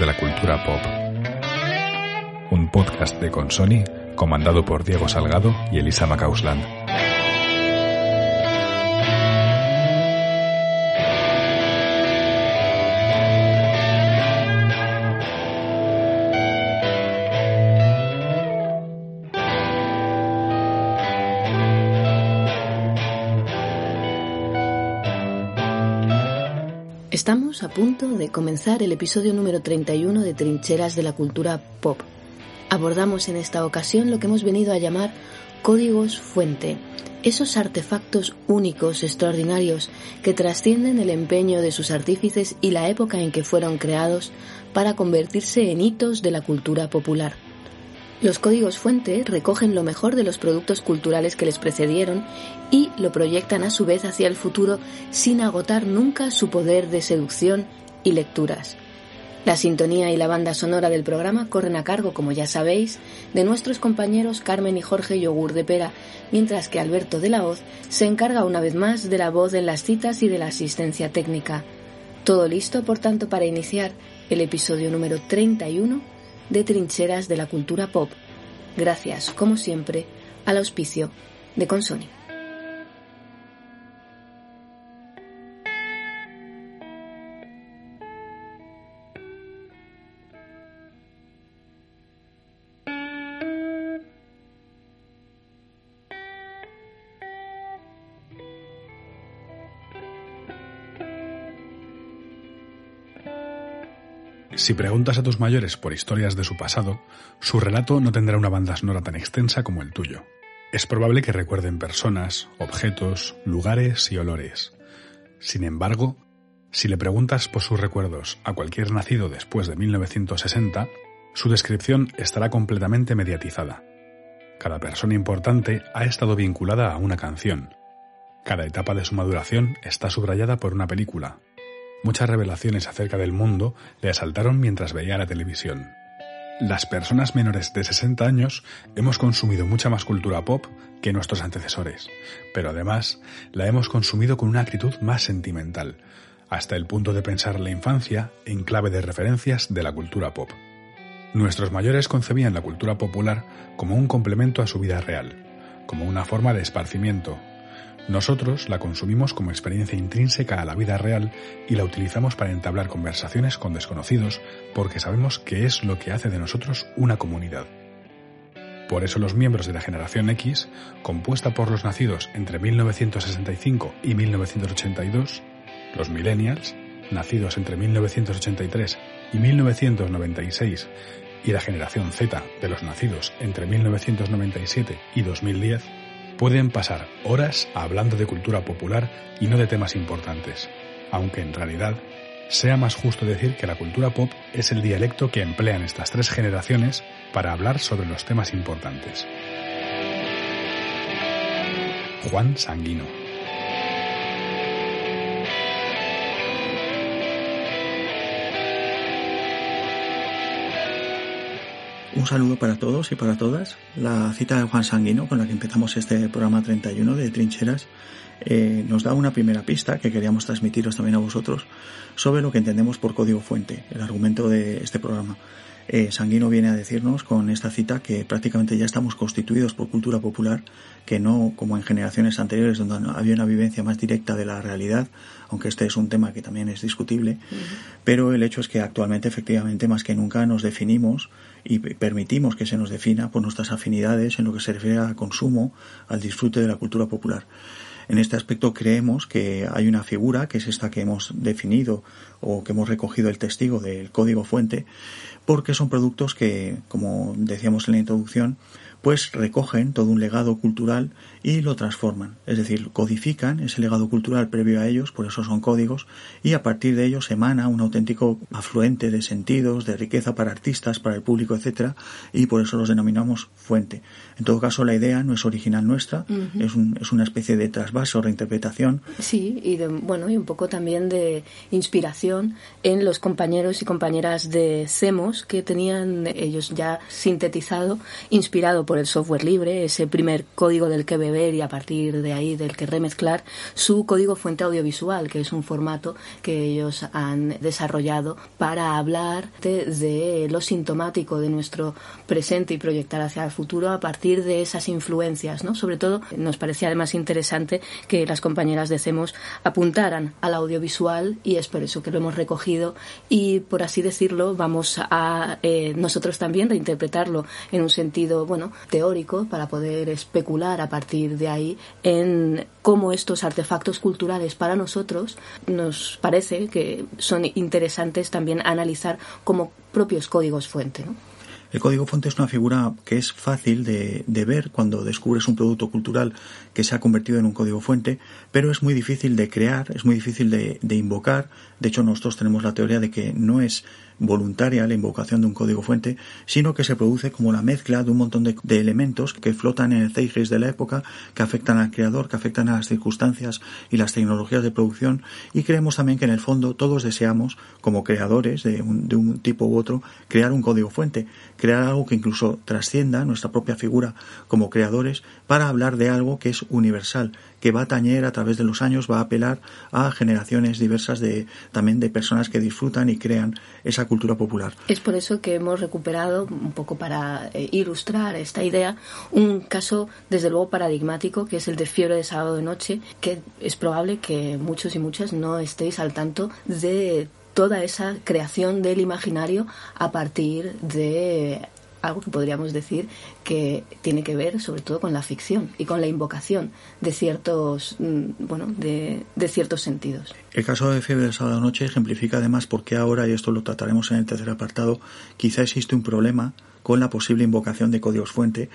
de la cultura pop. Un podcast de Consoni comandado por Diego Salgado y Elisa Macausland. Punto de comenzar el episodio número 31 de Trincheras de la Cultura Pop. Abordamos en esta ocasión lo que hemos venido a llamar códigos fuente, esos artefactos únicos, extraordinarios, que trascienden el empeño de sus artífices y la época en que fueron creados para convertirse en hitos de la cultura popular. Los códigos fuente recogen lo mejor de los productos culturales que les precedieron y lo proyectan a su vez hacia el futuro sin agotar nunca su poder de seducción y lecturas. La sintonía y la banda sonora del programa corren a cargo, como ya sabéis, de nuestros compañeros Carmen y Jorge Yogur de Pera, mientras que Alberto de la Hoz se encarga una vez más de la voz en las citas y de la asistencia técnica. Todo listo, por tanto, para iniciar el episodio número 31 de trincheras de la cultura pop, gracias, como siempre, al auspicio de Consoni. Si preguntas a tus mayores por historias de su pasado, su relato no tendrá una banda sonora tan extensa como el tuyo. Es probable que recuerden personas, objetos, lugares y olores. Sin embargo, si le preguntas por sus recuerdos a cualquier nacido después de 1960, su descripción estará completamente mediatizada. Cada persona importante ha estado vinculada a una canción. Cada etapa de su maduración está subrayada por una película, Muchas revelaciones acerca del mundo le asaltaron mientras veía la televisión. Las personas menores de 60 años hemos consumido mucha más cultura pop que nuestros antecesores, pero además la hemos consumido con una actitud más sentimental, hasta el punto de pensar la infancia en clave de referencias de la cultura pop. Nuestros mayores concebían la cultura popular como un complemento a su vida real, como una forma de esparcimiento, nosotros la consumimos como experiencia intrínseca a la vida real y la utilizamos para entablar conversaciones con desconocidos porque sabemos que es lo que hace de nosotros una comunidad. Por eso los miembros de la generación X, compuesta por los nacidos entre 1965 y 1982, los millennials, nacidos entre 1983 y 1996, y la generación Z de los nacidos entre 1997 y 2010, pueden pasar horas hablando de cultura popular y no de temas importantes, aunque en realidad sea más justo decir que la cultura pop es el dialecto que emplean estas tres generaciones para hablar sobre los temas importantes. Juan Sanguino Un saludo para todos y para todas. La cita de Juan Sanguino, con la que empezamos este programa 31 de Trincheras, eh, nos da una primera pista que queríamos transmitiros también a vosotros sobre lo que entendemos por código fuente, el argumento de este programa. Eh, Sanguino viene a decirnos con esta cita que prácticamente ya estamos constituidos por cultura popular, que no como en generaciones anteriores donde había una vivencia más directa de la realidad, aunque este es un tema que también es discutible, pero el hecho es que actualmente efectivamente más que nunca nos definimos y permitimos que se nos defina por nuestras afinidades en lo que se refiere al consumo, al disfrute de la cultura popular. En este aspecto creemos que hay una figura, que es esta que hemos definido o que hemos recogido el testigo del código fuente, porque son productos que, como decíamos en la introducción, pues recogen todo un legado cultural y lo transforman, es decir, codifican ese legado cultural previo a ellos, por eso son códigos, y a partir de ellos emana un auténtico afluente de sentidos, de riqueza para artistas, para el público, etcétera, y por eso los denominamos fuente. En todo caso, la idea no es original nuestra, es, es, una especie de trasvase o reinterpretación. Sí, y de, bueno, y un poco también de inspiración en los compañeros y compañeras de CEMOS que tenían ellos ya sintetizado, inspirado por el software libre, ese primer código del que beber y a partir de ahí del que remezclar su código fuente audiovisual, que es un formato que ellos han desarrollado para hablar de, de lo sintomático de nuestro presente y proyectar hacia el futuro a partir de esas influencias, ¿no? Sobre todo nos parecía además interesante que las compañeras de CEMOS apuntaran al audiovisual y es por eso que lo hemos recogido y por así decirlo vamos a eh, nosotros también reinterpretarlo en un sentido bueno teórico para poder especular a partir de ahí en cómo estos artefactos culturales para nosotros nos parece que son interesantes también analizar como propios códigos fuente. ¿no? El código fuente es una figura que es fácil de, ver cuando descubres un producto cultural que se ha convertido en un código fuente, pero es muy difícil de crear, es muy difícil de, invocar. De hecho, nosotros tenemos la teoría de que no es voluntaria la invocación de un código fuente, sino que se produce como la mezcla de un montón de, elementos que flotan en el zeitgeist de la época, que afectan al creador, que afectan a las circunstancias y las tecnologías de producción, y creemos también que en el fondo todos deseamos, como creadores de un, de un tipo u otro, crear un código fuente, crear algo que incluso trascienda nuestra propia figura como creadores para hablar de algo que es universal, que va a tañer a través de los años, va a apelar a generaciones diversas de también de personas que disfrutan y crean esa cultura popular. Es por eso que hemos recuperado un poco para eh, ilustrar esta idea un caso desde luego paradigmático que es el de Fiebre de sábado de noche, que es probable que muchos y muchas no estéis al tanto de toda esa creación del imaginario a partir de algo que podríamos decir que tiene que ver sobre todo con la ficción y con la invocación de ciertos mm, bueno de, ciertos sentidos. El caso de Fiebre del Sábado Noche ejemplifica además por qué ahora, y esto lo trataremos en el tercer apartado, quizá existe un problema con la posible invocación de códigos fuente,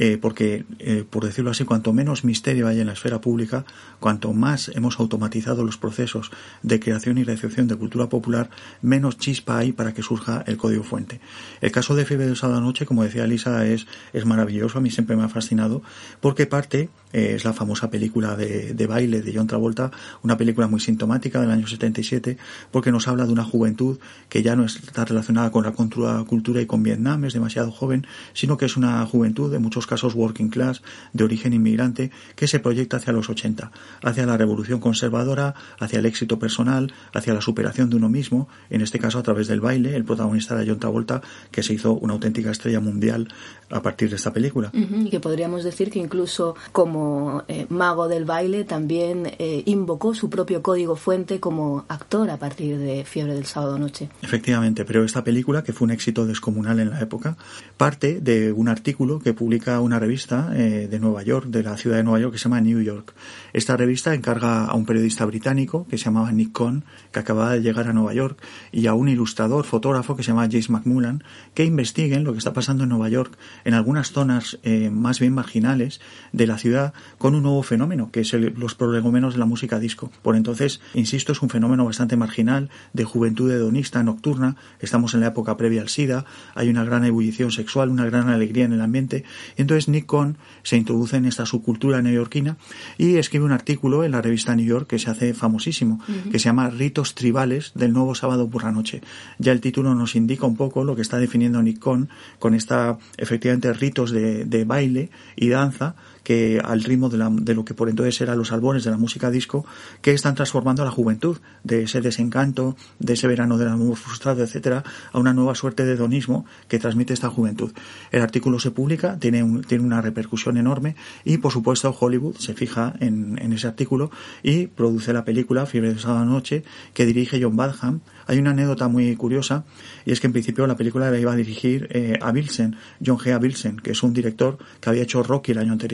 eh, porque, eh, por decirlo así, cuanto menos misterio hay en la esfera pública, cuanto más hemos automatizado los procesos de creación y recepción de cultura popular, menos chispa hay para que surja el código fuente. El caso de Fiebre del Sábado Noche, como decía Lisa, es, es maravilloso, a mí siempre me ha fascinado, porque parte, eh, es la famosa película de, de baile de John Travolta, una película muy sintomática del año 77, porque nos habla de una juventud que ya no está relacionada con la cultura y con Vietnam, es demasiado joven, sino que es una juventud, en muchos casos working class, de origen inmigrante, que se proyecta hacia los 80, hacia la revolución conservadora, hacia el éxito personal, hacia la superación de uno mismo, en este caso a través del baile, el protagonista de John Travolta, que se hizo una auténtica estrella mundial a partir de esta película. y que podríamos decir que incluso como eh, mago del baile también eh, invocó su propio código fuente como actor a partir de Fiebre del Sábado Noche. Efectivamente, pero esta película, que fue un éxito descomunal en la época, parte de un artículo que publica una revista eh, de Nueva York, de la ciudad de Nueva York, que se llama New York. Esta revista encarga a un periodista británico que se llamaba Nick Cohn, que acababa de llegar a Nueva York, y a un ilustrador, fotógrafo que se llama James McMullan, que investiguen lo que está pasando en Nueva York, en algunas zonas eh, más bien marginales de la ciudad, con un nuevo fenómeno, que es los prolegómenos de la música disco. Por entonces, insisto, es un fenómeno bastante marginal, de juventud hedonista, nocturna, estamos en la época previa al SIDA, hay una gran ebullición sexual, una gran alegría en el ambiente, entonces Nick Cohn se introduce en esta subcultura neoyorquina y escribe un artículo en la revista New York que se hace famosísimo, que se llama Ritos tribales del nuevo sábado por la noche. Ya el título nos indica un poco lo que está definiendo Nick Cohn con esta, efectivamente, ritos de, de baile y danza que al ritmo de, la, de, lo que por entonces eran los albores de la música disco, que están transformando a la juventud, de ese desencanto, de ese verano del amor frustrado, etcétera, a una nueva suerte de hedonismo que transmite esta juventud. El artículo se publica, tiene, un, tiene una repercusión enorme y, por supuesto, Hollywood se fija en, en ese artículo y produce la película Fiebre de Sábado Noche, que dirige John Badham. Hay una anécdota muy curiosa y es que en principio la película la iba a dirigir eh, a Bilsen, John G. A. Bilsen, que es un director que había hecho Rocky el año anterior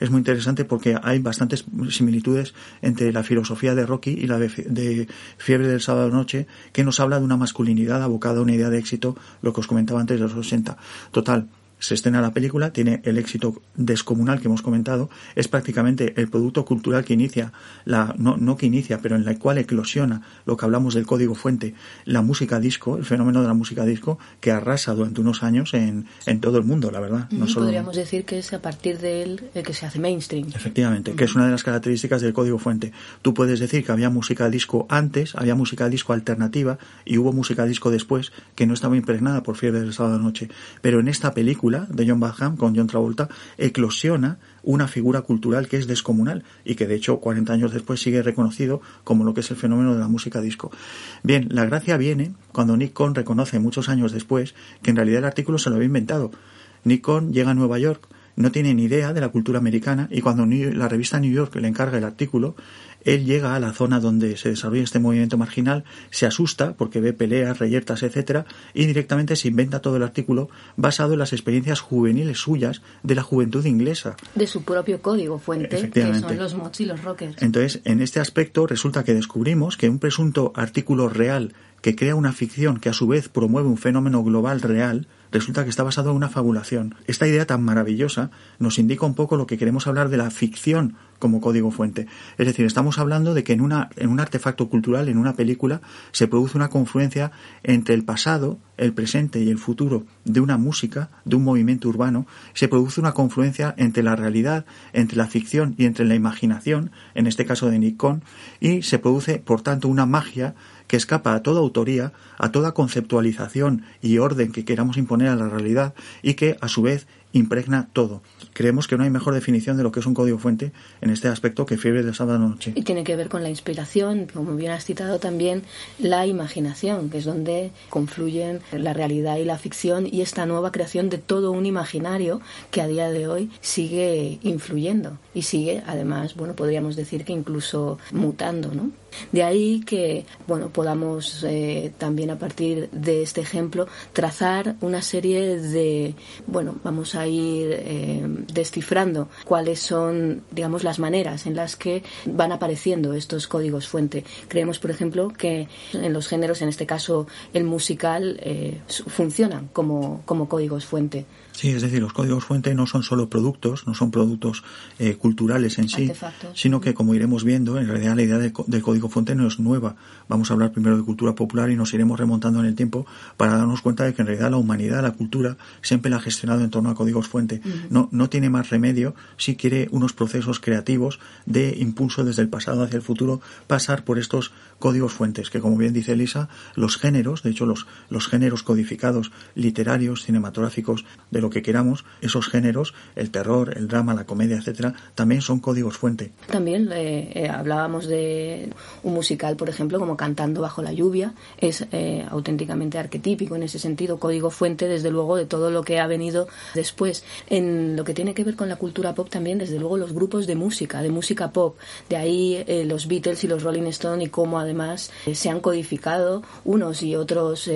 es muy interesante porque hay bastantes similitudes entre la filosofía de Rocky y la de, Fiebre del Sábado Noche, que nos habla de una masculinidad abocada a una idea de éxito, lo que os comentaba antes de los 80. Total, se estrena la película, tiene el éxito descomunal que hemos comentado, es prácticamente el producto cultural que inicia, la, no, no que inicia, pero en la cual eclosiona lo que hablamos del código fuente, la música disco, el fenómeno de la música disco, que arrasa durante unos años en, en todo el mundo, la verdad. No Podríamos decir que es a partir de él el que se hace mainstream. Efectivamente, que es una de las características del código fuente. Tú puedes decir que había música disco antes, había música disco alternativa y hubo música disco después que no estaba impregnada por fiebre del sábado noche. Pero en esta película de John Badham con John Travolta eclosiona una figura cultural que es descomunal y que de hecho 40 años después sigue reconocido como lo que es el fenómeno de la música disco. Bien, la gracia viene cuando Nick Cohn reconoce muchos años después que en realidad el artículo se lo había inventado. Nick Cohn llega a Nueva York no tiene ni idea de la cultura americana y cuando la revista New York le encarga el artículo, él llega a la zona donde se desarrolla este movimiento marginal, se asusta porque ve peleas, reyertas, etcétera, y directamente se inventa todo el artículo basado en las experiencias juveniles suyas de la juventud inglesa. De su propio código fuente, que son los mods y los rockers. Entonces, en este aspecto resulta que descubrimos que un presunto artículo real que crea una ficción que a su vez promueve un fenómeno global real, resulta que está basado en una fabulación. Esta idea tan maravillosa nos indica un poco lo que queremos hablar de la ficción como código fuente. Es decir, estamos hablando de que en, una, en un artefacto cultural, en una película, se produce una confluencia entre el pasado, el presente y el futuro de una música, de un movimiento urbano, se produce una confluencia entre la realidad, entre la ficción y entre la imaginación, en este caso de Nikon, y se produce, por tanto, una magia que escapa a toda autoría, a toda conceptualización y orden que queramos imponer a la realidad y que, a su vez, impregna todo. Creemos que no hay mejor definición de lo que es un código fuente en este aspecto que fiebre de sábado noche. Y tiene que ver con la inspiración, como bien has citado también, la imaginación, que es donde confluyen la realidad y la ficción y esta nueva creación de todo un imaginario que a día de hoy sigue influyendo y sigue, además, bueno, podríamos decir que incluso mutando, ¿no? De ahí que, bueno, podamos eh, también a partir de este ejemplo trazar una serie de, bueno, vamos a ir eh, descifrando cuáles son, digamos, las maneras en las que van apareciendo estos códigos fuente. Creemos, por ejemplo, que en los géneros, en este caso el musical, eh, funcionan como, como códigos fuente. Sí, es decir, los códigos fuente no son solo productos, no son productos eh, culturales en sí, sino que, como iremos viendo, en realidad la idea del, código fuente no es nueva. Vamos a hablar primero de cultura popular y nos iremos remontando en el tiempo para darnos cuenta de que en realidad la humanidad, la cultura, siempre la ha gestionado en torno a códigos fuente. no, no tiene más remedio si quiere unos procesos creativos de impulso desde el pasado hacia el futuro pasar por estos códigos fuentes, que como bien dice Elisa, los géneros, de hecho los, los géneros codificados literarios, cinematográficos, de que queramos, esos géneros, el terror, el drama, la comedia, etcétera, también son códigos fuente. También eh, eh, hablábamos de un musical, por ejemplo, como Cantando bajo la lluvia, es eh, auténticamente arquetípico en ese sentido, código fuente, desde luego, de todo lo que ha venido después. En lo que tiene que ver con la cultura pop también, desde luego, los grupos de música, de música pop, de ahí los Beatles y los Rolling Stones y cómo además se han codificado unos y otros,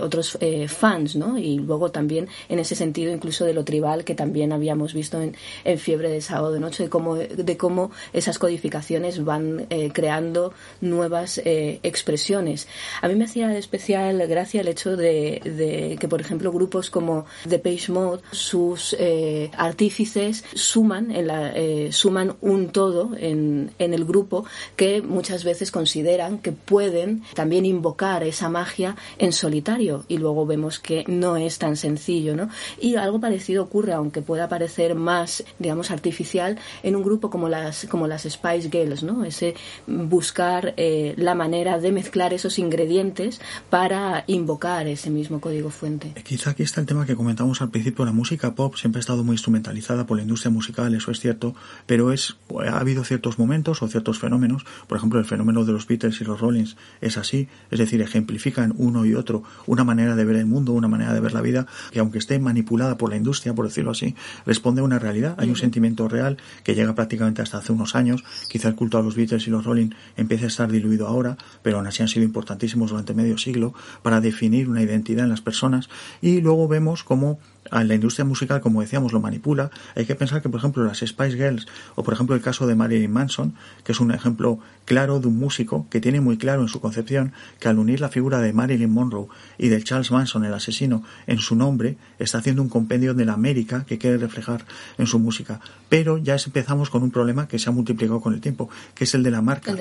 otros fans, ¿no? Y luego también en ese sentido incluso de lo tribal que también habíamos visto en, Fiebre de Sábado de Noche, de cómo, de cómo esas codificaciones van eh, creando nuevas eh, expresiones. A mí me hacía especial gracia el hecho de, que, por ejemplo, grupos como The Page Mode, sus eh, artífices suman, en la, suman un todo en, en el grupo que muchas veces consideran que pueden también invocar esa magia en solitario y luego vemos que no es tan sencillo, ¿no? Y algo parecido ocurre, aunque pueda parecer más, digamos, artificial, en un grupo como las, como las Spice Girls, ¿no? Ese buscar eh, la manera de mezclar esos ingredientes para invocar ese mismo código fuente. Quizá aquí está el tema que comentamos al principio, la música pop siempre ha estado muy instrumentalizada por la industria musical, eso es cierto, pero es, ha habido ciertos momentos o ciertos fenómenos, por ejemplo, el fenómeno de los Beatles y los Rollins es así, es decir, ejemplifican uno y otro una manera de ver el mundo, una manera de ver la vida, que aunque esté manipulada por la industria, por decirlo así, responde a una realidad. Hay un sentimiento real que llega prácticamente hasta hace unos años. Quizá el culto a los Beatles y los Rolling empiece a estar diluido ahora, pero aún así han sido importantísimos durante medio siglo para definir una identidad en las personas. Y luego vemos cómo a la industria musical, como decíamos, lo manipula. Hay que pensar que, por ejemplo, las Spice Girls, o por ejemplo el caso de Marilyn Manson, que es un ejemplo claro de un músico que tiene muy claro en su concepción que al unir la figura de Marilyn Monroe y de Charles Manson, el asesino, en su nombre, está haciendo un compendio de la América que quiere reflejar en su música. Pero ya empezamos con un problema que se ha multiplicado con el tiempo, que es el de la marca.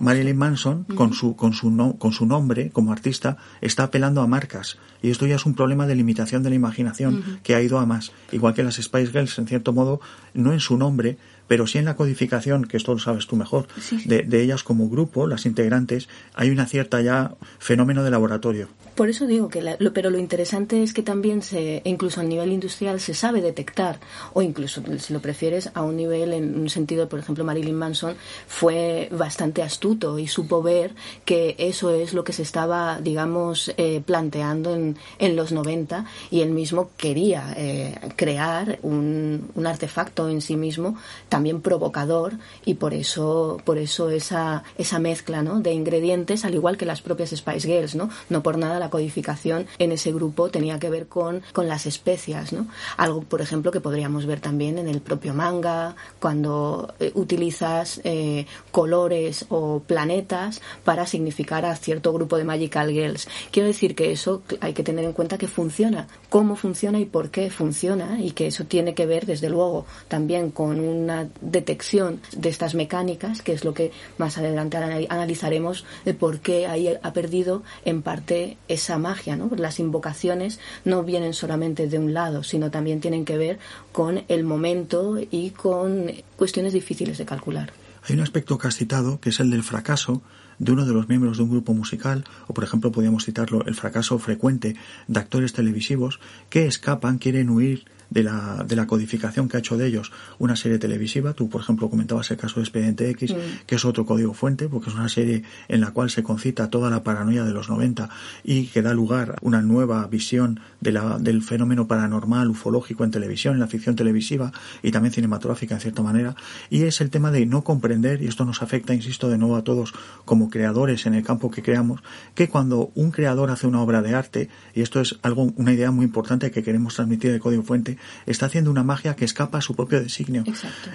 Marilyn Manson, con, su, con, su con su nombre como artista, está apelando a marcas. Y esto ya es un problema de limitación de la imaginación que ha ido a más. Igual que las Spice Girls, en cierto modo, no en su nombre, pero sí en la codificación, que esto lo sabes tú mejor, De, de, ellas como grupo, las integrantes, hay una cierta ya fenómeno de laboratorio. Por eso digo que, lo, pero lo interesante es que también se, incluso a nivel industrial se sabe detectar, o incluso, si lo prefieres, a un nivel, en un sentido, por ejemplo, Marilyn Manson fue bastante astuto y supo ver que eso es lo que se estaba, digamos, eh, planteando en, en, los 90 y él mismo quería eh, crear un, un artefacto en sí mismo también provocador y por eso, por eso esa, esa mezcla ¿no? de ingredientes, al igual que las propias Spice Girls, ¿no? No por nada la codificación en ese grupo tenía que ver con, con las especias, ¿no? Algo, por ejemplo, que podríamos ver también en el propio manga, cuando eh, utilizas eh, colores o planetas para significar a cierto grupo de Magical Girls. Quiero decir que eso hay que tener en cuenta que funciona, cómo funciona y por qué funciona, y que eso tiene que ver, desde luego, también con una detección de estas mecánicas, que es lo que más adelante analizaremos de por qué ahí ha perdido en parte esa magia. ¿no? Las invocaciones no vienen solamente de un lado, sino también tienen que ver con el momento y con cuestiones difíciles de calcular. Hay un aspecto que has citado, que es el del fracaso de uno de los miembros de un grupo musical, o por ejemplo podríamos citarlo, el fracaso frecuente de actores televisivos que escapan, quieren huir de la, de la codificación que ha hecho de ellos una serie televisiva. Tú, por ejemplo, comentabas el caso de Expediente X, mm. que es otro código fuente, porque es una serie en la cual se concita toda la paranoia de los 90 y que da lugar a una nueva visión de la, del fenómeno paranormal, ufológico en televisión, en la ficción televisiva y también cinematográfica en cierta manera. Y es el tema de no comprender, y esto nos afecta, insisto, de nuevo a todos como creadores en el campo que creamos, que cuando un creador hace una obra de arte, y esto es algo, una idea muy importante que queremos transmitir de código fuente, está haciendo una magia que escapa a su propio designio.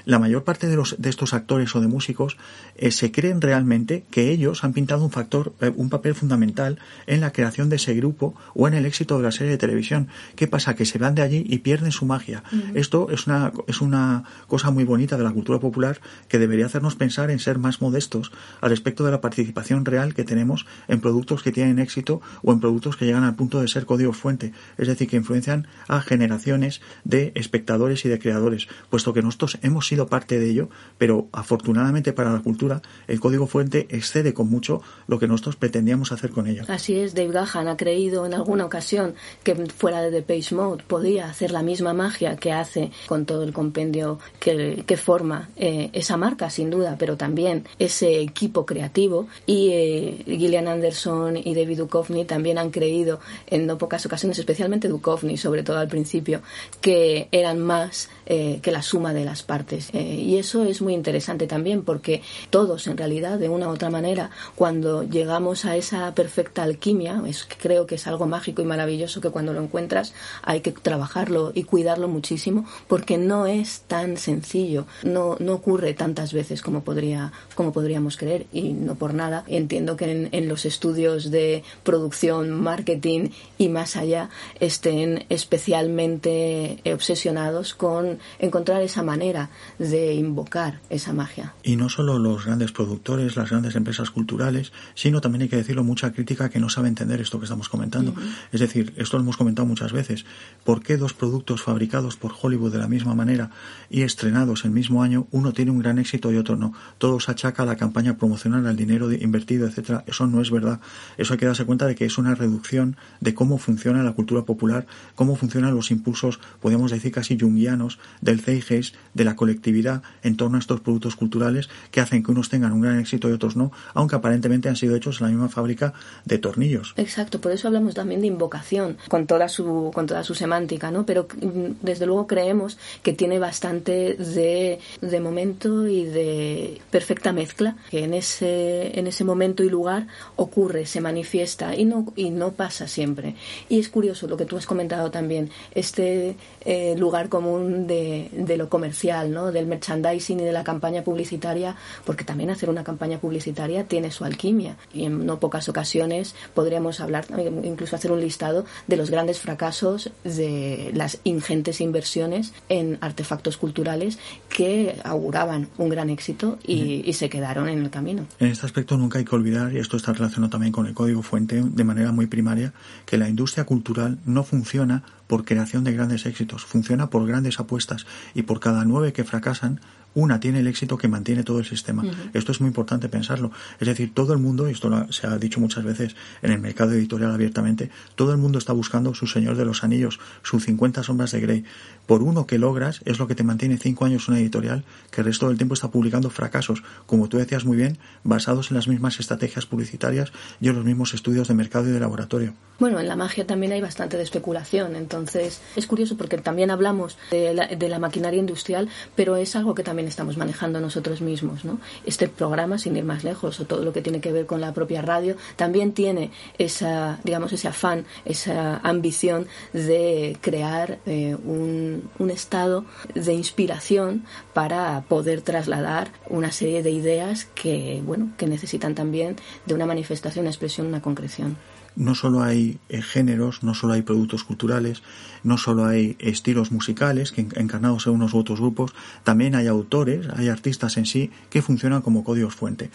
La mayor parte de, los, de estos actores o de músicos eh, se creen realmente que ellos han pintado un factor, eh, un papel fundamental en la creación de ese grupo o en el éxito de la serie de televisión. ¿Qué pasa? Que se van de allí y pierden su magia. Esto es una, es una cosa muy bonita de la cultura popular que debería hacernos pensar en ser más modestos al respecto de la participación real que tenemos en productos que tienen éxito o en productos que llegan al punto de ser código fuente, es decir, que influencian a generaciones de espectadores y de creadores, puesto que nosotros hemos sido parte de ello, pero afortunadamente para la cultura el código fuente excede con mucho lo que nosotros pretendíamos hacer con ello. Así es, Dave Gahan ha creído en alguna ocasión que fuera de The Page Mode podía hacer la misma magia que hace con todo el compendio que, forma eh, esa marca, sin duda, pero también ese equipo creativo y eh, Gillian Anderson y David Duchovny también han creído en no pocas ocasiones, especialmente Duchovny, sobre todo al principio, que eran más eh, que la suma de las partes. Eh, y eso es muy interesante también porque todos, en realidad, de una u otra manera, cuando llegamos a esa perfecta alquimia, es, creo que es algo mágico y maravilloso que cuando lo encuentras hay que trabajarlo y cuidarlo muchísimo porque no es tan sencillo, no, no ocurre tantas veces como, podría, como podríamos creer y no por nada. Entiendo que en, en los estudios de producción, marketing y más allá estén especialmente obsesionados con encontrar esa manera de invocar esa magia. Y no solo los grandes productores, las grandes empresas culturales, sino también hay que decirlo mucha crítica que no sabe entender esto que estamos comentando. Es decir, esto lo hemos comentado muchas veces. ¿Por qué dos productos fabricados por Hollywood de la misma manera y estrenados el mismo año, uno tiene un gran éxito y otro no? Todo se achaca a la campaña promocional, al dinero invertido, etcétera. Eso no es verdad. Eso hay que darse cuenta de que es una reducción de cómo funciona la cultura popular, cómo funcionan los impulsos podemos decir casi jungianos, del zeitgeist, de la colectividad en torno a estos productos culturales que hacen que unos tengan un gran éxito y otros no, aunque aparentemente han sido hechos en la misma fábrica de tornillos. Exacto, por eso hablamos también de invocación, con toda su, con toda su semántica, ¿no? Pero mm, desde luego creemos que tiene bastante de, de momento y de perfecta mezcla, que en ese, en ese momento y lugar ocurre, se manifiesta y no, y no pasa siempre. Y es curioso lo que tú has comentado también, este eh, lugar común de, de, lo comercial, ¿no? del merchandising y de la campaña publicitaria, porque también hacer una campaña publicitaria tiene su alquimia. Y en no pocas ocasiones podríamos hablar, incluso hacer un listado de los grandes fracasos de las ingentes inversiones en artefactos culturales que auguraban un gran éxito y, y se quedaron en el camino. En este aspecto nunca hay que olvidar, y esto está relacionado también con el código fuente de manera muy primaria, que la industria cultural no funciona por creación de grandes éxitos, funciona por grandes apuestas y por cada nueve que fracasan, una tiene el éxito que mantiene todo el sistema. Esto es muy importante pensarlo. Es decir, todo el mundo, y esto se ha dicho muchas veces en el mercado editorial abiertamente, todo el mundo está buscando su Señor de los Anillos, sus 50 sombras de Grey. Por uno que logras es lo que te mantiene cinco años una editorial que el resto del tiempo está publicando fracasos, como tú decías muy bien, basados en las mismas estrategias publicitarias y en los mismos estudios de mercado y de laboratorio. Bueno, en la magia también hay bastante de especulación, entonces es curioso porque también hablamos de la, de la maquinaria industrial, pero es algo que también estamos manejando nosotros mismos, ¿no? Este programa, sin ir más lejos, o todo lo que tiene que ver con la propia radio, también tiene esa, digamos, ese afán, esa ambición de crear eh, un, un estado de inspiración para poder trasladar una serie de ideas que, bueno, que necesitan también de una manifestación, una expresión, una concreción no solo hay eh, géneros, no solo hay productos culturales, no solo hay estilos musicales que encarnados en unos u otros grupos, también hay autores, hay artistas en sí que funcionan como códigos fuente.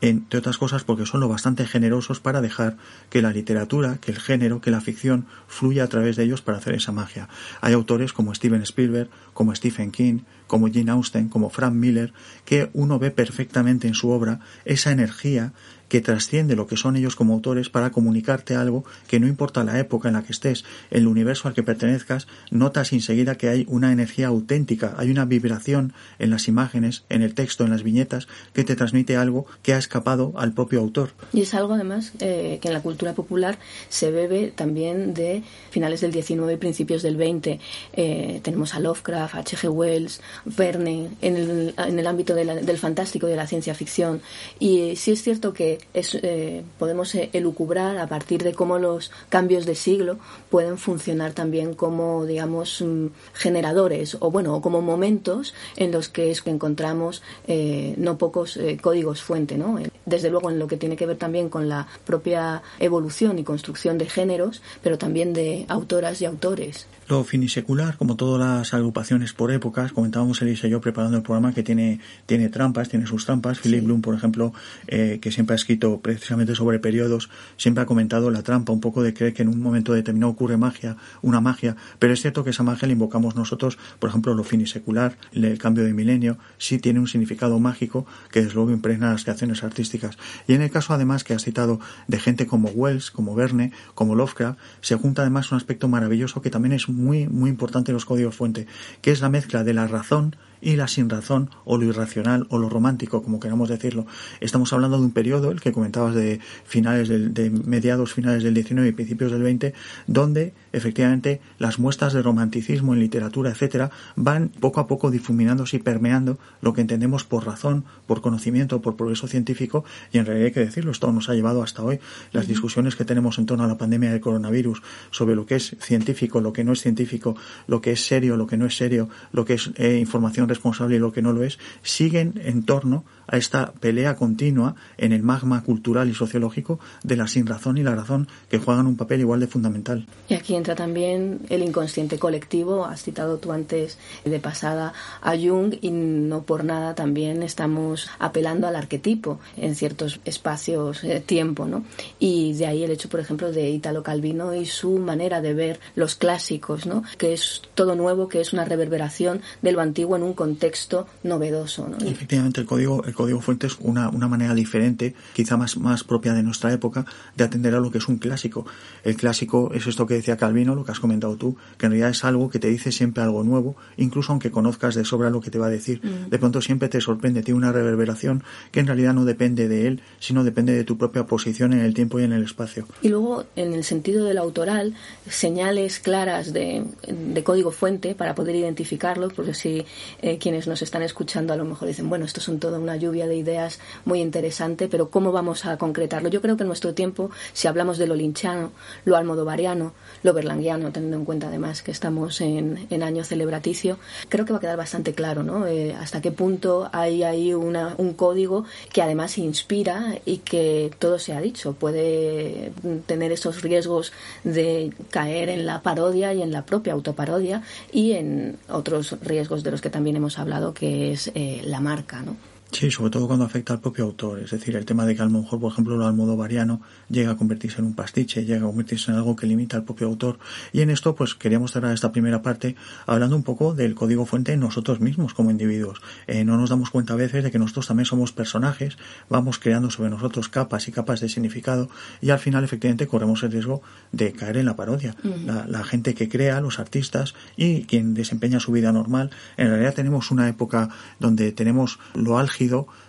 Entre otras cosas porque son lo bastante generosos para dejar que la literatura, que el género, que la ficción fluya a través de ellos para hacer esa magia. Hay autores como Steven Spielberg, como Stephen King, como Jane Austen, como Frank Miller, que uno ve perfectamente en su obra esa energía que trasciende lo que son ellos como autores para comunicarte algo que no importa la época en la que estés, el universo al que pertenezcas, notas enseguida que hay una energía auténtica, hay una vibración en las imágenes, en el texto, en las viñetas, que te transmite algo que ha escapado al propio autor. Y es algo además eh, que en la cultura popular se bebe también de finales del 19 y principios del 20. Eh, tenemos a Lovecraft, a H.G. Wells, Verne, en el, en el ámbito de la, del fantástico y de la ciencia ficción. Y sí es cierto que es, eh, podemos eh, elucubrar a partir de cómo los cambios de siglo pueden funcionar también como, digamos, mm, generadores o, bueno, como momentos en los que, es que encontramos eh, no pocos códigos fuente, ¿no? Desde luego en lo que tiene que ver también con la propia evolución y construcción de géneros, pero también de autoras y autores. Lo finisecular, como todas las agrupaciones por épocas, comentábamos Elisa y yo preparando el programa que tiene, tiene trampas, tiene sus trampas. Philip Bloom, por ejemplo, eh, que siempre ha escrito precisamente sobre periodos, siempre ha comentado la trampa, un poco de creer que en un momento determinado ocurre magia, una magia, pero es cierto que esa magia la invocamos nosotros, por ejemplo, lo finisecular, el cambio de milenio, sí tiene un significado mágico que desde luego impregna las creaciones artísticas. Y en el caso además que has citado de gente como Wells, como Verne, como Lovecraft, se junta además un aspecto maravilloso que también es muy, muy importante en los códigos fuente, que es la mezcla de la razón y la sin razón o lo irracional o lo romántico, como queramos decirlo. Estamos hablando de un periodo, el que comentabas de finales del, de mediados finales del 19 y principios del 20, donde efectivamente las muestras de romanticismo en literatura, etcétera, van poco a poco difuminándose y permeando lo que entendemos por razón, por conocimiento, por progreso científico, y en realidad hay que decirlo, esto nos ha llevado hasta hoy. Las discusiones que tenemos en torno a la pandemia del coronavirus sobre lo que es científico, lo que no es científico, lo que es serio, lo que no es serio, lo que es eh, información responsable y lo que no lo es, siguen en torno a esta pelea continua en el magma cultural y sociológico de la sin razón y la razón que juegan un papel igual de fundamental. Y aquí entra también el inconsciente colectivo. Has citado tú antes de pasada a Jung y no por nada también estamos apelando al arquetipo en ciertos espacios de tiempo, ¿no? Y de ahí el hecho, por ejemplo, de Italo Calvino y su manera de ver los clásicos, ¿no? Que es todo nuevo, que es una reverberación de lo antiguo en un contexto novedoso, ¿no? Efectivamente, el código el código fuente es una, una manera diferente, quizá más, más propia de nuestra época, de atender a lo que es un clásico. El clásico es esto que decía Calvino, lo que has comentado tú, que en realidad es algo que te dice siempre algo nuevo, incluso aunque conozcas de sobra lo que te va a decir. Mm. De pronto siempre te sorprende, tiene una reverberación que en realidad no depende de él, sino depende de tu propia posición en el tiempo y en el espacio. Y luego, en el sentido del autoral, señales claras de, de código fuente para poder identificarlo, porque si eh, quienes nos están escuchando a lo mejor dicen, bueno, esto son toda una lluvia de ideas muy interesante, pero ¿cómo vamos a concretarlo? Yo creo que en nuestro tiempo, si hablamos de lo linchano, lo almodovariano, lo berlanguiano, teniendo en cuenta además que estamos en, en año celebraticio, creo que va a quedar bastante claro, ¿no? Eh, hasta qué punto hay ahí una, un código que además inspira y que todo se ha dicho, puede tener esos riesgos de caer en la parodia y en la propia autoparodia y en otros riesgos de los que también hemos hablado, que es eh, la marca, ¿no? Sí, sobre todo cuando afecta al propio autor. Es decir, el tema de que a lo mejor, por ejemplo, lo almodovariano llega a convertirse en un pastiche, llega a convertirse en algo que limita al propio autor. Y en esto, pues queríamos cerrar esta primera parte hablando un poco del código fuente en nosotros mismos como individuos. Eh, no nos damos cuenta a veces de que nosotros también somos personajes, vamos creando sobre nosotros capas y capas de significado y al final, efectivamente, corremos el riesgo de caer en la parodia. la, la gente que crea, los artistas y quien desempeña su vida normal, en realidad tenemos una época donde tenemos lo álgido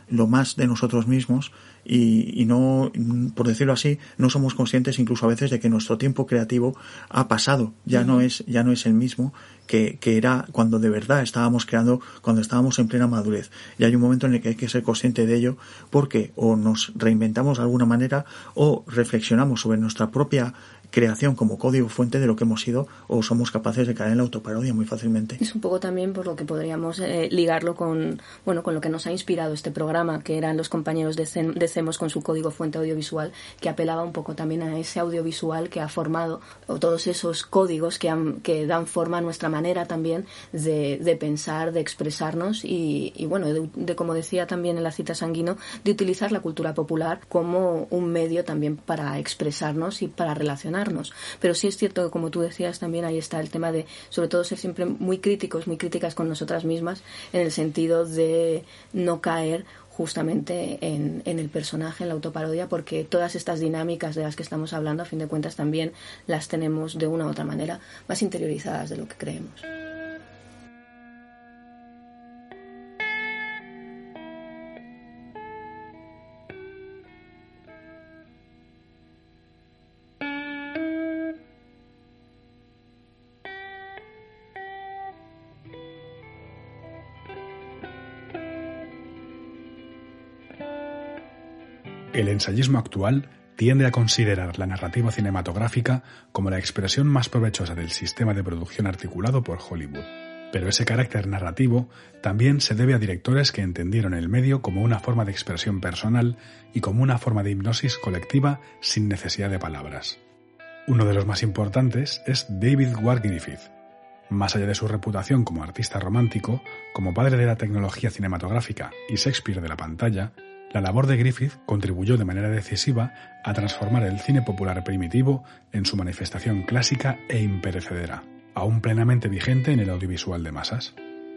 lo más de nosotros mismos y, no, por decirlo así, no somos conscientes incluso a veces de que nuestro tiempo creativo ha pasado, ya no es, ya no es el mismo que, que, era cuando de verdad estábamos creando, cuando estábamos en plena madurez. Y hay un momento en el que hay que ser consciente de ello porque o nos reinventamos de alguna manera o reflexionamos sobre nuestra propia creación como código fuente de lo que hemos sido o somos capaces de caer en la autoparodia muy fácilmente. Es un poco también por lo que podríamos eh, ligarlo con, bueno, con lo que nos ha inspirado este programa, que eran los compañeros de, CEMOS con su código fuente audiovisual, que apelaba un poco también a ese audiovisual que ha formado, o todos esos códigos que, han, que dan forma a nuestra manera también de, de pensar, de expresarnos y, y bueno, de, de, como decía también en la cita sanguino, de utilizar la cultura popular como un medio también para expresarnos y para pero sí es cierto que, como tú decías, también ahí está el tema de, sobre todo, ser siempre muy críticos, muy críticas con nosotras mismas, en el sentido de no caer justamente en, en, el personaje, en la autoparodia, porque todas estas dinámicas de las que estamos hablando, a fin de cuentas, también las tenemos de una u otra manera más interiorizadas de lo que creemos. Ensayismo actual tiende a considerar la narrativa cinematográfica como la expresión más provechosa del sistema de producción articulado por Hollywood. Pero ese carácter narrativo también se debe a directores que entendieron el medio como una forma de expresión personal y como una forma de hipnosis colectiva sin necesidad de palabras. Uno de los más importantes es David Ward Griffith. Más allá de su reputación como artista romántico, como padre de la tecnología cinematográfica y Shakespeare de la pantalla, la labor de Griffith contribuyó de manera decisiva a transformar el cine popular primitivo en su manifestación clásica e imperecedera, aún plenamente vigente en el audiovisual de masas.